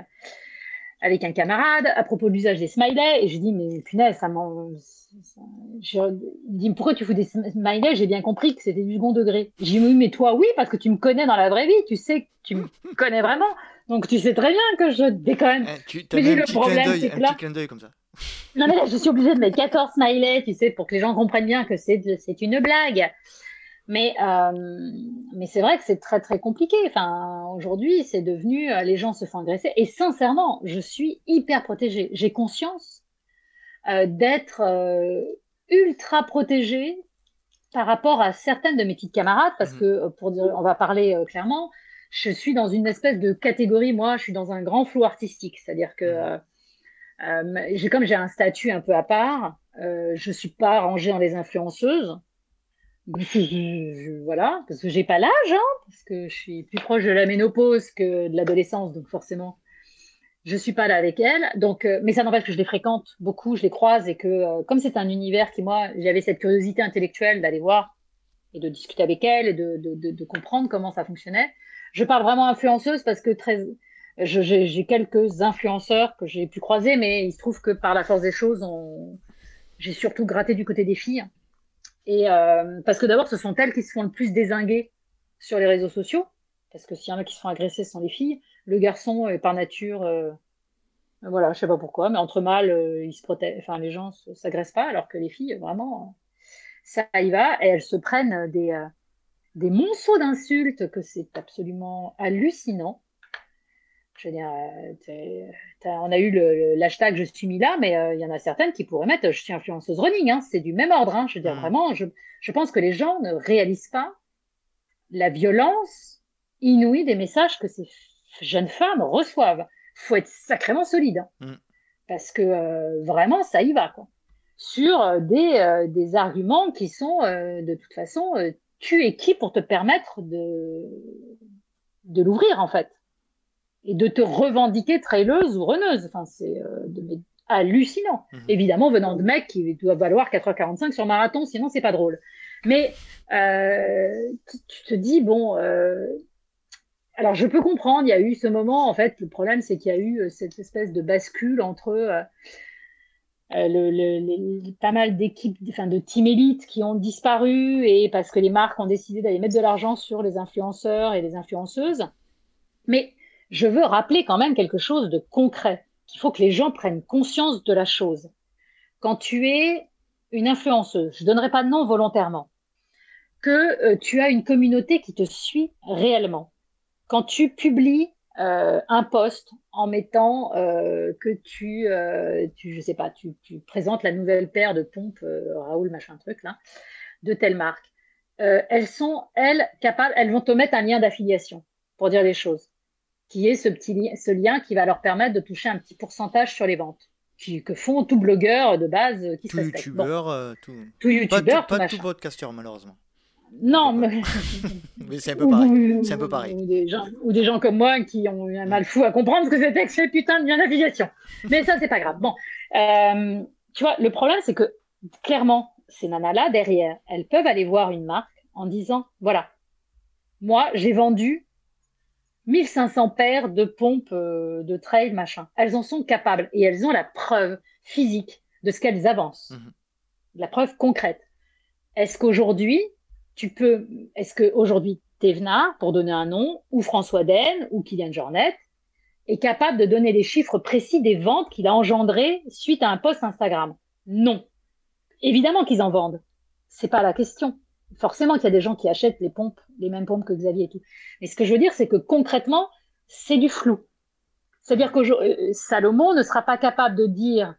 avec un camarade à propos de l'usage des smileys. Et je dis, mais punaise, ça m'en. Je... Dit, pourquoi tu fous des smileys? J'ai bien compris que c'était du second degré. J'ai dit, mais toi, oui, parce que tu me connais dans la vraie vie. Tu sais que tu me connais vraiment. Donc tu sais très bien que je déconne. Eh, tu as mais un, petit problème, c'est un petit clin d'œil comme ça. Non, mais là, je suis obligée de mettre 14 smileys, tu sais, pour que les gens comprennent bien que c'est une blague. Mais, euh, mais c'est vrai que c'est très, très compliqué. Enfin, aujourd'hui, c'est devenu, euh, les gens se font agresser. Et sincèrement, je suis hyper protégée. J'ai conscience euh, d'être ultra protégée par rapport à certaines de mes petites camarades, parce mmh. que, pour dire, on va parler clairement, je suis dans une espèce de catégorie, moi, je suis dans un grand flou artistique. C'est-à-dire que mmh. Euh, comme j'ai un statut un peu à part, euh, je suis pas rangée dans les influenceuses. voilà, parce que j'ai pas l'âge, hein, parce que je suis plus proche de la ménopause que de l'adolescence, donc forcément, je suis pas là avec elle. Donc, euh, mais ça n'empêche que je les fréquente beaucoup, je les croise et que euh, comme c'est un univers qui moi, j'avais cette curiosité intellectuelle d'aller voir et de discuter avec elle et de, comprendre comment ça fonctionnait. Je parle vraiment influenceuse parce que très, j'ai quelques influenceurs que j'ai pu croiser, mais il se trouve que par la force des choses, j'ai surtout gratté du côté des filles. Et euh, parce que d'abord, ce sont elles qui se font le plus désinguer sur les réseaux sociaux. Parce que s'il y en a qui se font agresser, ce sont les filles. Le garçon est par nature, euh, voilà, je sais pas pourquoi, mais entre mâles, euh, ils se enfin les gens s'agressent pas, alors que les filles, vraiment, ça y va, et elles se prennent des, des monceaux d'insultes que c'est absolument hallucinant. Je veux dire, on a eu l'hashtag je suis mis là, mais euh, il y en a certaines qui pourraient mettre je suis influenceuse running. Hein, c'est du même ordre. Hein, je veux dire, vraiment, je, je, pense que les gens ne réalisent pas la violence inouïe des messages que ces jeunes femmes reçoivent. faut être sacrément solide. Hein, mm. Parce que euh, vraiment, ça y va. Quoi. Sur euh, des, des arguments qui sont, de toute façon, tu es qui pour te permettre de, de l'ouvrir, en fait et de te revendiquer traileuse ou runneuse. Enfin, c'est euh, hallucinant. Mhm. Évidemment, venant de mecs qui doivent valoir 4h45 sur marathon, sinon c'est pas drôle. Mais euh, tu, te dis, bon, euh, alors je peux comprendre, il y a eu ce moment, en fait, le problème c'est qu'il y a eu cette espèce de bascule entre le, pas mal d'équipes, enfin de team élite qui ont disparu et parce que les marques ont décidé d'aller mettre de l'argent sur les influenceurs et les influenceuses. Mais je veux rappeler quand même quelque chose de concret, qu'il faut que les gens prennent conscience de la chose. Quand tu es une influenceuse, je ne donnerai pas de nom volontairement, que euh, tu as une communauté qui te suit réellement. Quand tu publies euh, un post en mettant euh, que tu, sais pas, présentes la nouvelle paire de pompes Raoul machin truc de telle marque, elles sont elles capables, elles vont te mettre un lien d'affiliation pour dire les choses qui est ce petit li ce lien qui va leur permettre de toucher un petit pourcentage sur les ventes. Qui, que font tout blogueur de base qui tout youtubeur, euh, tout... tout youtubeur, pas, tout, pas podcasteur malheureusement. Non, mais, (laughs) mais c'est un peu pareil. C'est un peu pareil. Ou des, gens, ou des gens comme moi qui ont eu un mal fou à comprendre ce que c'était que ces putains de lien d'affiliation. Mais ça, c'est pas grave. Bon, euh, tu vois, le problème, c'est que clairement, ces nanas-là, derrière, elles peuvent aller voir une marque en disant, voilà, moi, j'ai vendu 1500 paires de pompes euh, de trail, machin. Elles en sont capables et elles ont la preuve physique de ce qu'elles avancent. Mhm. La preuve concrète. Est-ce qu'aujourd'hui, tu peux, est-ce qu'aujourd'hui, Thévenard, pour donner un nom, ou François Den, ou Kylian Jornet, est capable de donner les chiffres précis des ventes qu'il a engendrées suite à un post Instagram? Non. Évidemment qu'ils en vendent. C'est pas la question forcément qu'il y a des gens qui achètent les pompes, les mêmes pompes que Xavier et tout. Mais ce que je veux dire, c'est que concrètement, c'est du flou. C'est-à-dire que euh, Salomon ne sera pas capable de dire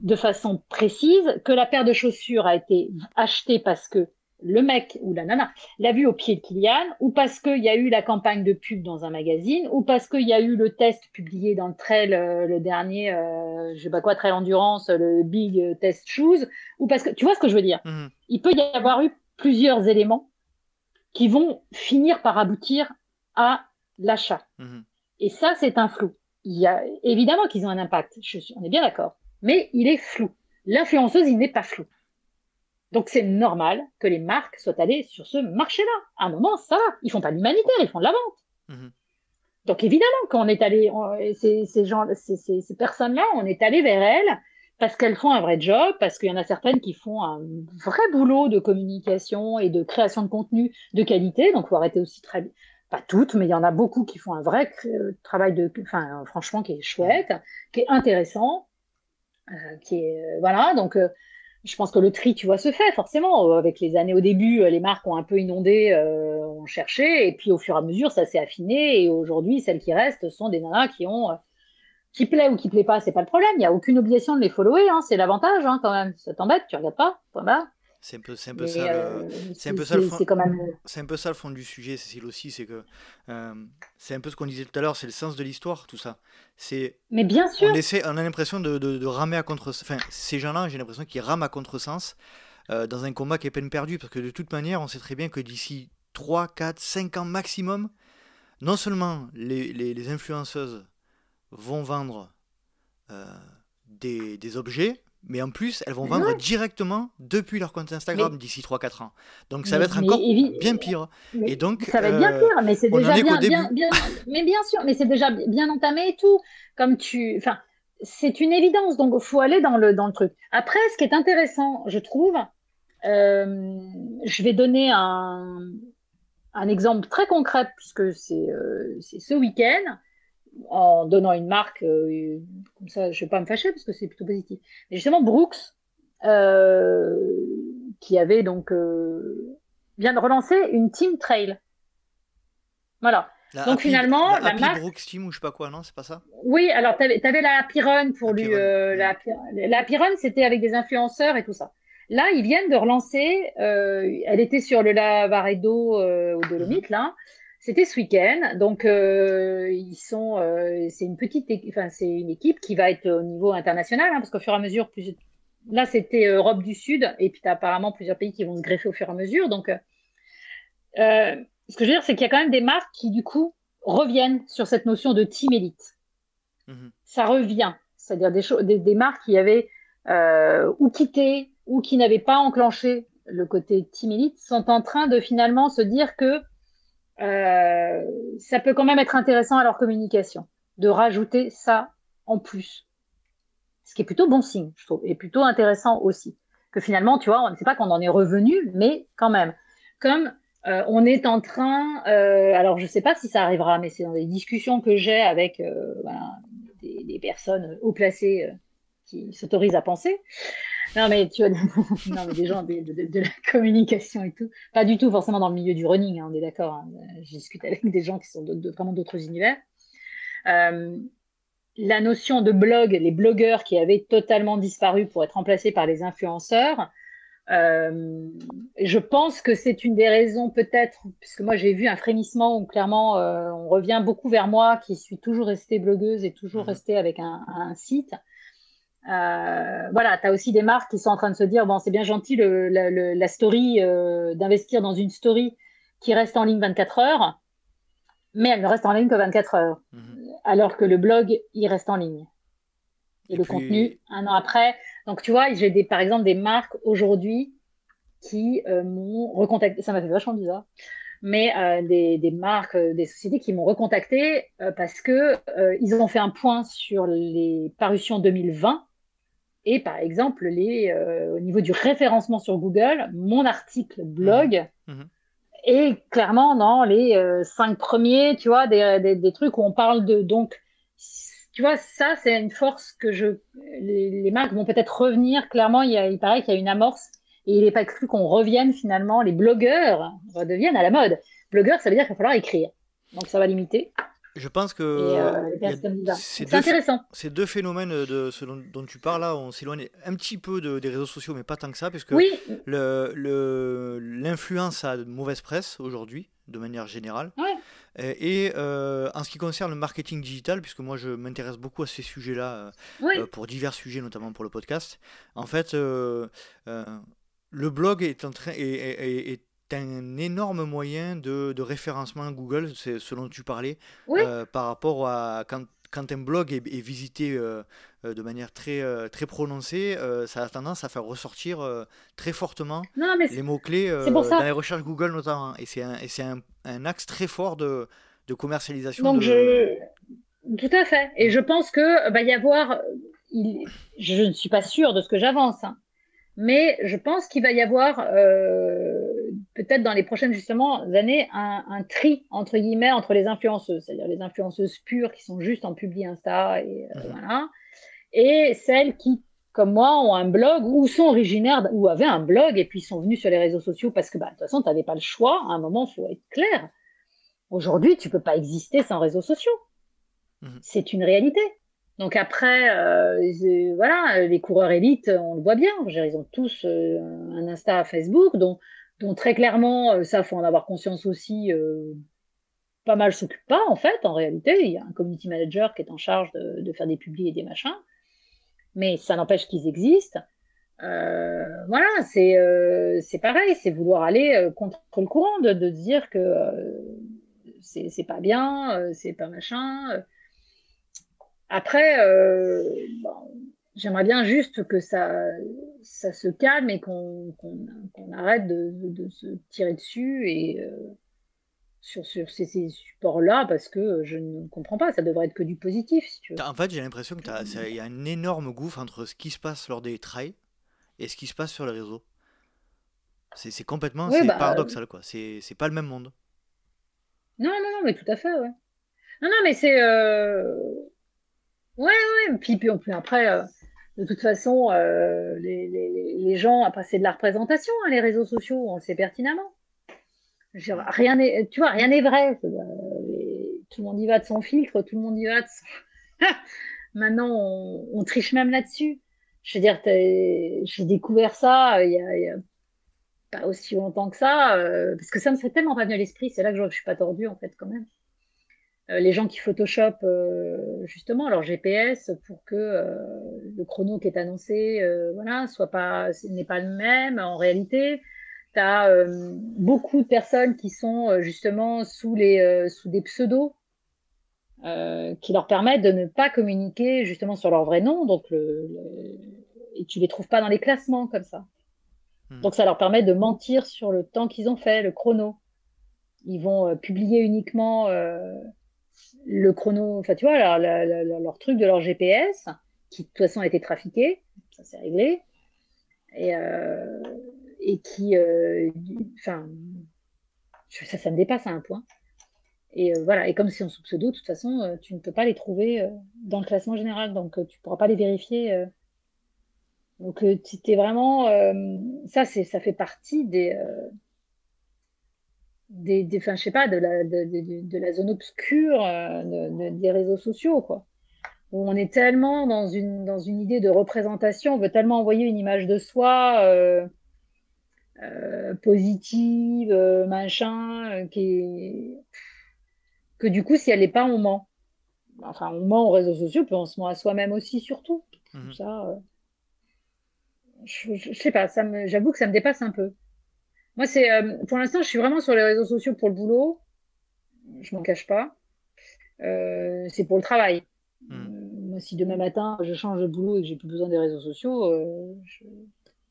de façon précise que la paire de chaussures a été achetée parce que le mec ou la nana l'a vu au pied de Kylian, ou parce qu'il y a eu la campagne de pub dans un magazine, ou parce qu'il y a eu le test publié dans le trail, euh, le dernier, euh, je sais pas quoi, trail endurance, le big test shoes, ou parce que, tu vois ce que je veux dire? Mmh. Il peut y avoir eu plusieurs éléments qui vont finir par aboutir à l'achat. Mhm. Et ça, c'est un flou. Il y a évidemment qu'ils ont un impact, je on est bien d'accord, mais il est flou. L'influenceuse, il n'est pas flou. Donc c'est normal que les marques soient allées sur ce marché-là. À un moment, ça va. Ils font pas l'humanitaire, ils font de la vente. Mhm. Donc évidemment, quand on est allé, ces, ces gens, ces, ces, ces personnes-là, on est allé vers elles parce qu'elles font un vrai job, parce qu'il y en a certaines qui font un vrai boulot de communication et de création de contenu de qualité. Donc, faut arrêter aussi très, pas toutes, mais il y en a beaucoup qui font un vrai travail de, enfin, franchement, qui est chouette, qui est intéressant, euh, qui est, euh, voilà. Donc, euh, je pense que le tri, tu vois, se fait forcément. Avec les années au début, les marques ont un peu inondé, ont cherché, et puis au fur et à mesure, ça s'est affiné. Et aujourd'hui, celles qui restent sont des nanas qui ont qui plaît ou qui plaît pas, c'est pas le problème. Il n'y a aucune obligation de les follower, hein. c'est l'avantage hein, quand même. Ça t'embête, tu regardes pas, C'est un peu, c'est un peu ça. Euh, c'est un peu ça le fond. C'est un peu ça le fond du sujet, Cécile aussi, c'est que euh, c'est un peu ce qu'on disait tout à l'heure, c'est le sens de l'histoire, tout ça. C'est. Mais bien sûr. On essaie, on a l'impression de, de, ramer à contre. Enfin, ces gens-là, j'ai l'impression qu'ils rament à contresens. dans un combat qui est peine perdue, parce que de toute manière, on sait très bien que d'ici 3, 4, 5 ans maximum, non seulement les, les, influenceuses vont vendre des, des, objets, mais en plus, elles vont vendre directement depuis leur compte Instagram d'ici 3-4 ans. Donc ça va être encore bien pire. et donc, ça va être bien pire, mais c'est déjà bien, bien, bien, Mais bien sûr, mais c'est déjà bien entamé et tout. Comme tu. Enfin, c'est une évidence, donc il faut aller dans le, dans le truc. Après, ce qui est intéressant, je trouve, euh, je vais donner un, un, exemple très concret, puisque c'est euh, ce week-end, en donnant une marque, euh, comme ça, je ne vais pas me fâcher, parce que c'est plutôt positif. Mais justement, Brooks, qui avait donc vient de relancer une Team Trail. Voilà. Donc finalement, la, marque. Brooks Team ou je sais pas quoi, non, c'est pas ça? Oui, alors tu avais, la Happy Run pour lui. Euh, la, la Happy Run, c'était avec des influenceurs et tout ça. Là, ils viennent de relancer. Euh, elle était sur le Lavaredo euh, au Dolomite, mhm. là. C'était ce week-end. Donc, euh, ils sont. Euh, c'est une petite. Enfin, c'est une équipe qui va être au niveau international, hein, parce qu'au fur et à mesure, plus. Là, c'était Europe du Sud, et puis tu as apparemment plusieurs pays qui vont se greffer au fur et à mesure. Donc, euh, ce que je veux dire, c'est qu'il y a quand même des marques qui, du coup, reviennent sur cette notion de team élite. Mhm. Ça revient. C'est-à-dire des, des, marques qui avaient ou quitté ou qui n'avaient pas enclenché le côté team élite sont en train de finalement se dire que euh, ça peut quand même être intéressant à leur communication de rajouter ça en plus. Ce qui est plutôt bon signe, je trouve, et plutôt intéressant aussi. Que finalement, tu vois, on ne sait pas qu'on en est revenu, mais quand même. Comme euh, on est en train, euh, alors je ne sais pas si ça arrivera, mais c'est dans les discussions que j'ai avec euh, des, personnes haut placées qui s'autorisent à penser. Non, mais tu vois, (laughs) non, mais des gens de, la communication et tout. Pas du tout forcément dans le milieu du running, hein, on est d'accord. Hein. Je discute avec des gens qui sont de, vraiment d'autres univers. la notion de blog, les blogueurs qui avaient totalement disparu pour être remplacés par les influenceurs, euh, je pense que c'est une des raisons peut-être, puisque moi j'ai vu un frémissement où clairement euh, on revient beaucoup vers moi qui suis toujours restée blogueuse et toujours mmh. restée avec un, site. Euh, voilà, tu as aussi des marques qui sont en train de se dire, bon c'est bien gentil le, la story, d'investir dans une story qui reste en ligne 24 heures, mais elle ne reste en ligne que 24 heures, mmh. alors que le blog, il reste en ligne. Et, le contenu, un an après, donc, tu vois, j'ai des, par exemple des marques aujourd'hui qui euh, m'ont recontacté. Ça m'a fait vachement bizarre. Mais euh, des, des, marques, euh, des sociétés qui m'ont recontacté parce que ils ont fait un point sur les parutions 2020 et par exemple les, au niveau du référencement sur Google, mon article blog mmh. Mmh. est clairement dans les cinq premiers, tu vois, des, des, des, trucs où on parle de donc tu vois, ça, c'est une force que je. Les, marques vont peut-être revenir. Clairement, il, il paraît qu'il y a une amorce. Et il n'est pas cru qu'on revienne finalement. Les blogueurs redeviennent à la mode. Blogueur, ça veut dire qu'il va falloir écrire. Donc ça va limiter. Je pense que euh, c'est intéressant. Ces deux phénomènes de ce dont, tu parles là, on s'éloigne un petit peu des réseaux sociaux, mais pas tant que ça, parce que l'influence le, a de mauvaise presse aujourd'hui, de manière générale. Et euh, en ce qui concerne le marketing digital, puisque moi je m'intéresse beaucoup à ces sujets-là, euh, pour divers sujets, notamment pour le podcast, en fait, le blog est, en train, est un énorme moyen de, de référencement Google, c'est ce dont tu parlais, euh, par rapport à quand, quand un blog est, visité euh, euh, de manière très, très prononcée, ça a tendance à faire ressortir très fortement les mots-clés dans les recherches Google notamment. Et c'est un, un, un, axe très fort de, de commercialisation. Donc je... Tout à fait. Et je pense que va y avoir... Il... Je ne suis pas sûre de ce que j'avance, hein. mais je pense qu'il va y avoir peut-être dans les prochaines justement années un, tri entre guillemets entre les influenceuses, c'est-à-dire les influenceuses pures qui sont juste en publi Insta et euh, voilà, et celles qui comme moi ont un blog ou sont originaires ou avaient un blog et puis sont venues sur les réseaux sociaux parce que bah, de toute façon tu n'avais pas le choix. À un moment, il faut être clair. Aujourd'hui, tu peux pas exister sans réseaux sociaux. Mhm. C'est une réalité. Donc après, euh, voilà, les coureurs élites, on le voit bien. Ils ont tous euh, un Insta, Facebook, donc donc très clairement, euh, ça, faut en avoir conscience aussi. Euh, pas mal s'occupe pas, en fait, en réalité. Il y a un community manager qui est en charge de, faire des publis et des machins. Mais ça n'empêche qu'ils existent. voilà, c'est pareil, c'est vouloir aller contre le courant, de, de dire que c'est pas bien, c'est pas machin. Après, j'aimerais bien juste que ça, ça se calme et qu'on arrête de, se tirer dessus et sur, sur ces, supports-là parce que je ne comprends pas. Ça devrait être que du positif, si tu veux. En fait, j'ai l'impression qu'il y a un énorme gouffre entre ce qui se passe lors des trails et ce qui se passe sur les réseaux. C'est complètement bah, paradoxal, quoi. C'est pas le même monde. Non, non, non, mais tout à fait, ouais. Non, non, mais c'est. Euh... Ouais, ouais. Puis, puis, puis après, euh, de toute façon, euh, les, les, les, gens, après, c'est de la représentation, hein, les réseaux sociaux, on le sait pertinemment. Rien n'est, tu vois, rien n'est vrai. Tout le monde y va de son filtre, tout le monde y va de son... (laughs) Maintenant, on, triche même là-dessus. Je veux dire, j'ai découvert ça il y, a, pas aussi longtemps que ça, euh, parce que ça me serait tellement pas venu à l'esprit. C'est là que je je suis pas tordue, en fait, quand même. Euh, les gens qui Photoshop euh, justement leur GPS pour que le chrono qui est annoncé voilà soit pas n'est pas le même en réalité tu as euh, beaucoup de personnes qui sont euh, justement sous, les, euh, sous des pseudos qui leur permettent de ne pas communiquer justement sur leur vrai nom. Donc le, et tu les trouves pas dans les classements comme ça. Hmm. Donc ça leur permet de mentir sur le temps qu'ils ont fait, le chrono. Ils vont publier uniquement le chrono, enfin tu vois, leur, leur, truc de leur GPS, qui de toute façon a été trafiqué, ça c'est réglé. Et, et qui, euh, enfin, ça, ça me dépasse à un point. Et euh, voilà, et comme c'est en sous pseudo, de toute façon, euh, tu ne peux pas les trouver dans le classement général, donc tu ne pourras pas les vérifier. Donc, tu es vraiment. ça, ça fait partie des. Des, des je sais pas, de la, de, de, la zone obscure des réseaux sociaux, quoi. Où on est tellement dans une, dans une idée de représentation, on veut tellement envoyer une image de soi euh, positive, euh, machin, euh, qui que du coup, si elle n'est pas, on ment. Enfin, on ment aux réseaux sociaux, puis on se ment à soi-même aussi, surtout. Mhm. Ça, je, je, sais pas, j'avoue que ça me dépasse un peu. Moi, c'est, pour l'instant, je suis vraiment sur les réseaux sociaux pour le boulot. Je m'en cache pas. c'est pour le travail. Mhm. Moi, si demain matin je change de boulot et que j'ai plus besoin des réseaux sociaux, je,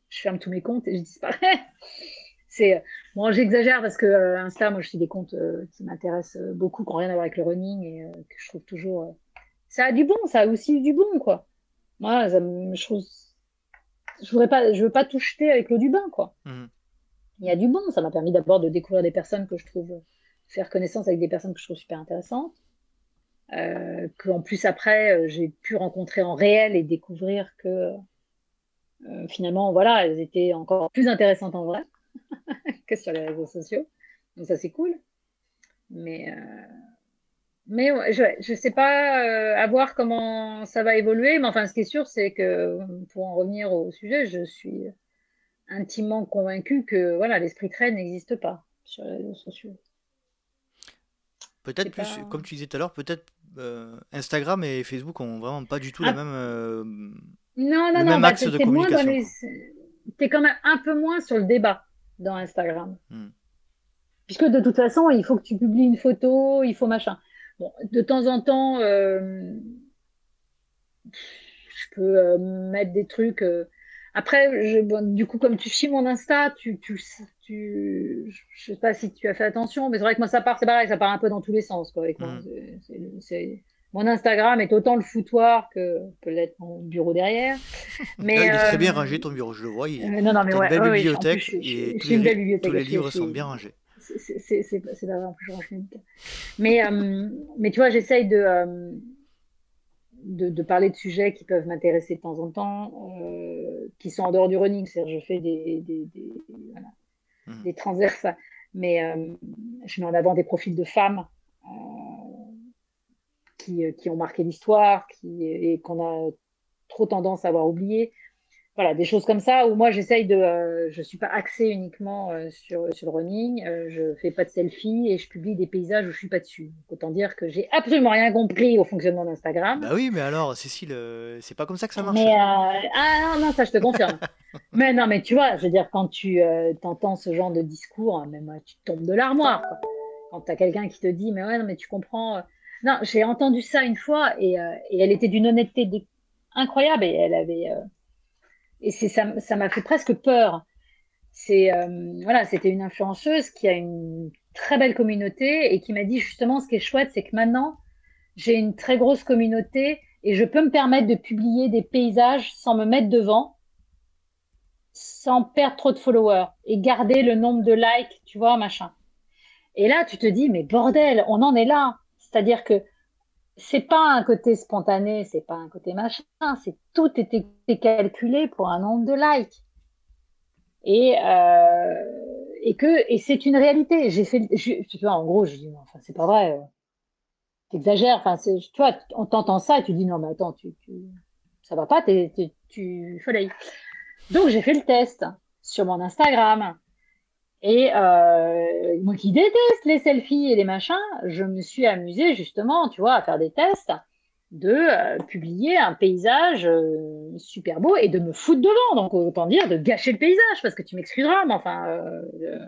je ferme tous mes comptes et je disparais. (laughs) c'est bon, j'exagère parce que euh, Insta, moi, je suis des comptes euh, qui m'intéressent euh, beaucoup, qui n'ont rien à voir avec le running et que je trouve toujours. ça a du bon, ça a aussi du bon, quoi. Moi, ça je trouve. Je voudrais pas, je veux pas tout jeter avec l'eau du bain, quoi. Mhm. Il y a du bon. Ça m'a permis d'abord de découvrir des personnes que je trouve, faire connaissance avec des personnes que je trouve super intéressantes. Euh, qu'en plus après, j'ai pu rencontrer en réel et découvrir que euh, finalement, voilà, elles étaient encore plus intéressantes en vrai (laughs) que sur les réseaux sociaux. Donc ça, c'est cool. Mais, euh, mais je ne sais pas euh, à voir comment ça va évoluer. Mais enfin, ce qui est sûr, c'est que pour en revenir au sujet, je suis intimement convaincue que voilà, l'esprit train n'existe pas sur les réseaux sociaux. Peut-être plus, comme tu disais tout à l'heure, peut-être Instagram et Facebook ont vraiment pas du tout la ah. même non, non, non, bah, t'es moins dans les... es quand même un peu moins sur le débat dans Instagram. Hmm. Puisque de toute façon, il faut que tu publies une photo, il faut machin. Bon, de temps en temps, euh, je peux euh, mettre des trucs. Euh, après, je, du coup, comme tu chies mon Insta, tu, tu, tu, je sais pas si tu as fait attention, mais c'est vrai que moi, ça part, c'est pareil, ça part un peu dans tous les sens, quoi, avec moi. C'est mon Instagram est autant le foutoir que peut l'être mon bureau derrière. (laughs) Mais, il est très bien euh, rangé ton bureau, je le vois. Il... Euh, non, non, mais ouais, une belle bibliothèque et tous, les, tous les livres sont bien rangés. C'est pas vrai, en plus je range mais, euh, mais tu vois, j'essaye de, de, de, parler de sujets qui peuvent m'intéresser de temps en temps, qui sont en dehors du running. C'est-à-dire, je fais des, des, des, voilà, mmh. des transverses, mais je mets en avant des profils de femmes qui, euh, qui ont marqué l'histoire qui, et qu'on a trop tendance à avoir oublié. Voilà, des choses comme ça où moi j'essaye de, euh, je suis pas axée uniquement euh, sur, sur le running, euh, je fais pas de selfie et je publie des paysages où je suis pas dessus. autant dire que j'ai absolument rien compris au fonctionnement d'Instagram. Bah oui, mais alors Cécile, c'est pas comme ça que ça marche. Mais, ah non, non, ça je te confirme. (laughs) mais non, mais tu vois, je veux dire, quand tu entends ce genre de discours, hein, même tu tombes de l'armoire. Quand tu as quelqu'un qui te dit, mais ouais, non, mais tu comprends. Non, j'ai entendu ça une fois et, et elle était d'une honnêteté incroyable et elle avait et c'est ça, m'a fait presque peur. C'est euh, voilà, c'était une influenceuse qui a une très belle communauté et qui m'a dit justement ce qui est chouette, c'est que maintenant j'ai une très grosse communauté et je peux me permettre de publier des paysages sans me mettre devant, sans perdre trop de followers et garder le nombre de likes, tu vois, machin. Et là, tu te dis, mais bordel, on en est là. C'est-à-dire que c'est pas un côté spontané, c'est pas un côté machin, c'est tout était calculé pour un nombre de likes. Et, euh, et que et c'est une réalité. J'ai fait, tu vois, en gros, je dis, enfin, c'est pas vrai. T'exagères. Enfin, tu vois, on t'entend ça et tu dis non, mais attends, tu, tu ça va pas, tu tu soleil. Donc j'ai fait le test sur mon Instagram. Et euh, moi qui déteste les selfies et les machins, je me suis amusée justement, tu vois, à faire des tests, de euh, publier un paysage euh, super beau et de me foutre devant. Donc autant dire de gâcher le paysage, parce que tu m'excuseras, mais enfin, euh,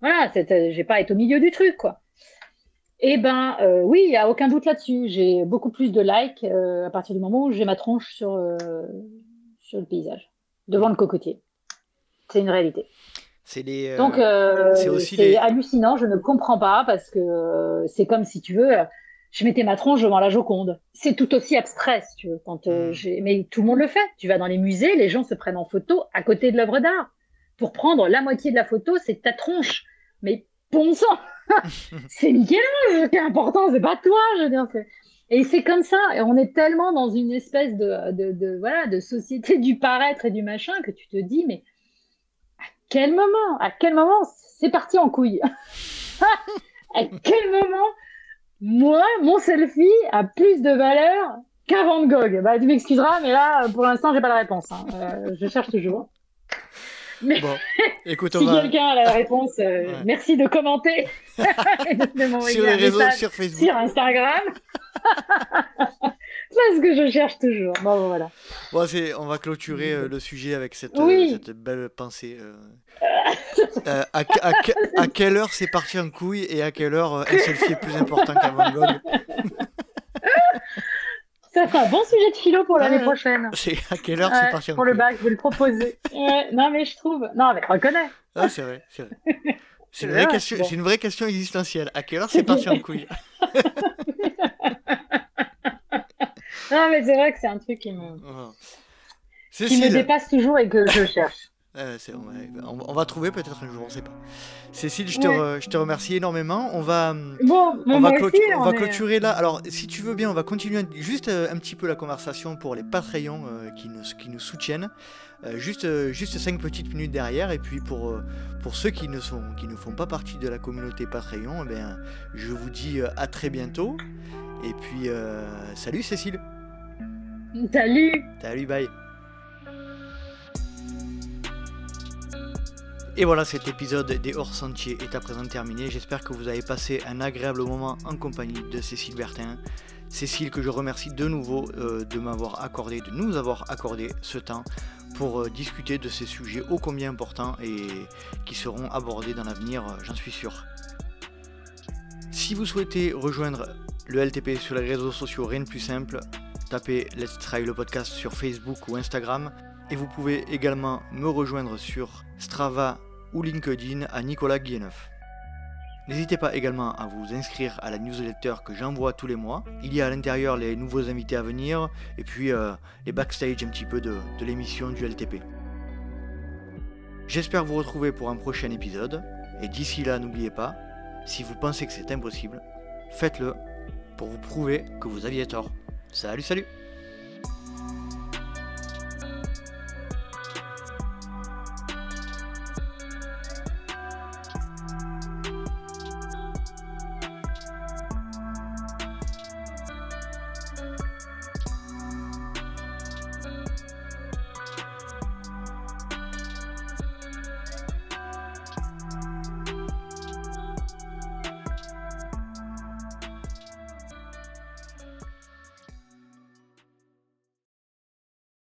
voilà, j'ai pas été au milieu du truc, quoi. Eh ben oui, il y a aucun doute là-dessus. J'ai beaucoup plus de likes à partir du moment où j'ai ma tronche sur sur le paysage, devant le cocotier. C'est une réalité. C'est les. Donc, euh, c'est hallucinant. Je ne comprends pas parce que euh, c'est comme si tu veux. Je mettais ma tronche devant la Joconde. C'est tout aussi abstrait, si tu veux. Quand, euh, hmm. Mais tout le monde le fait. Tu vas dans les musées, les gens se prennent en photo à côté de l'œuvre d'art. Pour prendre la moitié de la photo, c'est ta tronche. Mais bon sang (laughs) C'est Michel-Ange qui est important, c'est pas toi, je veux dire. Et c'est comme ça. Et on est tellement dans une espèce de, de, de, voilà, de société du paraître et du machin que tu te dis, mais quel moment À quel moment c'est parti en couille? (laughs) À quel moment moi, mon selfie a plus de valeur qu'un Van Gogh Bah, tu m'excuseras, mais là, pour l'instant, j'ai pas la réponse. Hein. Euh, je cherche toujours. Mais bon, (laughs) écoute, si quelqu'un a la réponse, euh, merci de commenter (laughs) de sur les réseaux, sur Facebook, sur Instagram. C'est ce que je cherche toujours. Bon, voilà. Bon, on va clôturer euh, le sujet avec cette, euh, cette belle pensée. Euh. à, à, quelle heure c'est parti en couille et à quelle heure un selfie est plus important qu'un Van Gogh? Ça fait un bon sujet de philo pour l'année prochaine. C'est à quelle heure c'est parti en Pour le bac, je vais le proposer. non, mais je trouve. Non, mais reconnais. Ah, c'est vrai, c'est vrai. C'est une, vraie question, une vraie question existentielle. À quelle heure (laughs) c'est parti en couille? Non, mais c'est vrai que c'est un truc qui me, qui me dépasse toujours et que je cherche. (laughs) on, va trouver peut-être un jour, on sait pas. Cécile, je te, je te remercie énormément. On va, bon, on va, on va clôturer là. Alors, si tu veux bien, on va continuer juste euh, un petit peu la conversation pour les Patreons euh, qui, nous, qui nous soutiennent. Euh, juste, juste 5 petites minutes derrière. Et puis pour, pour ceux qui ne, sont, qui ne font pas partie de la communauté Patreon, eh bien, je vous dis à très bientôt. Et puis, salut Cécile. Salut Salut, bye Et voilà, cet épisode des hors sentiers est à présent terminé. J'espère que vous avez passé un agréable moment en compagnie de Cécile Bertin. Cécile, que je remercie de nouveau euh, de m'avoir accordé, de nous avoir accordé ce temps pour euh, discuter de ces sujets ô combien importants et qui seront abordés dans l'avenir, euh, j'en suis sûr. Si vous souhaitez rejoindre le LTP sur les réseaux sociaux, rien de plus simple, tapez Let's Try le podcast sur Facebook ou Instagram. Et vous pouvez également me rejoindre sur Strava ou LinkedIn à Nicolas Guilleneuf. N'hésitez pas également à vous inscrire à la newsletter que j'envoie tous les mois. Il y a à l'intérieur les nouveaux invités à venir et puis euh, les backstage un petit peu de, de l'émission du LTP. J'espère vous retrouver pour un prochain épisode. Et d'ici là, n'oubliez pas, si vous pensez que c'est impossible, faites-le pour vous prouver que vous aviez tort. Salut, salut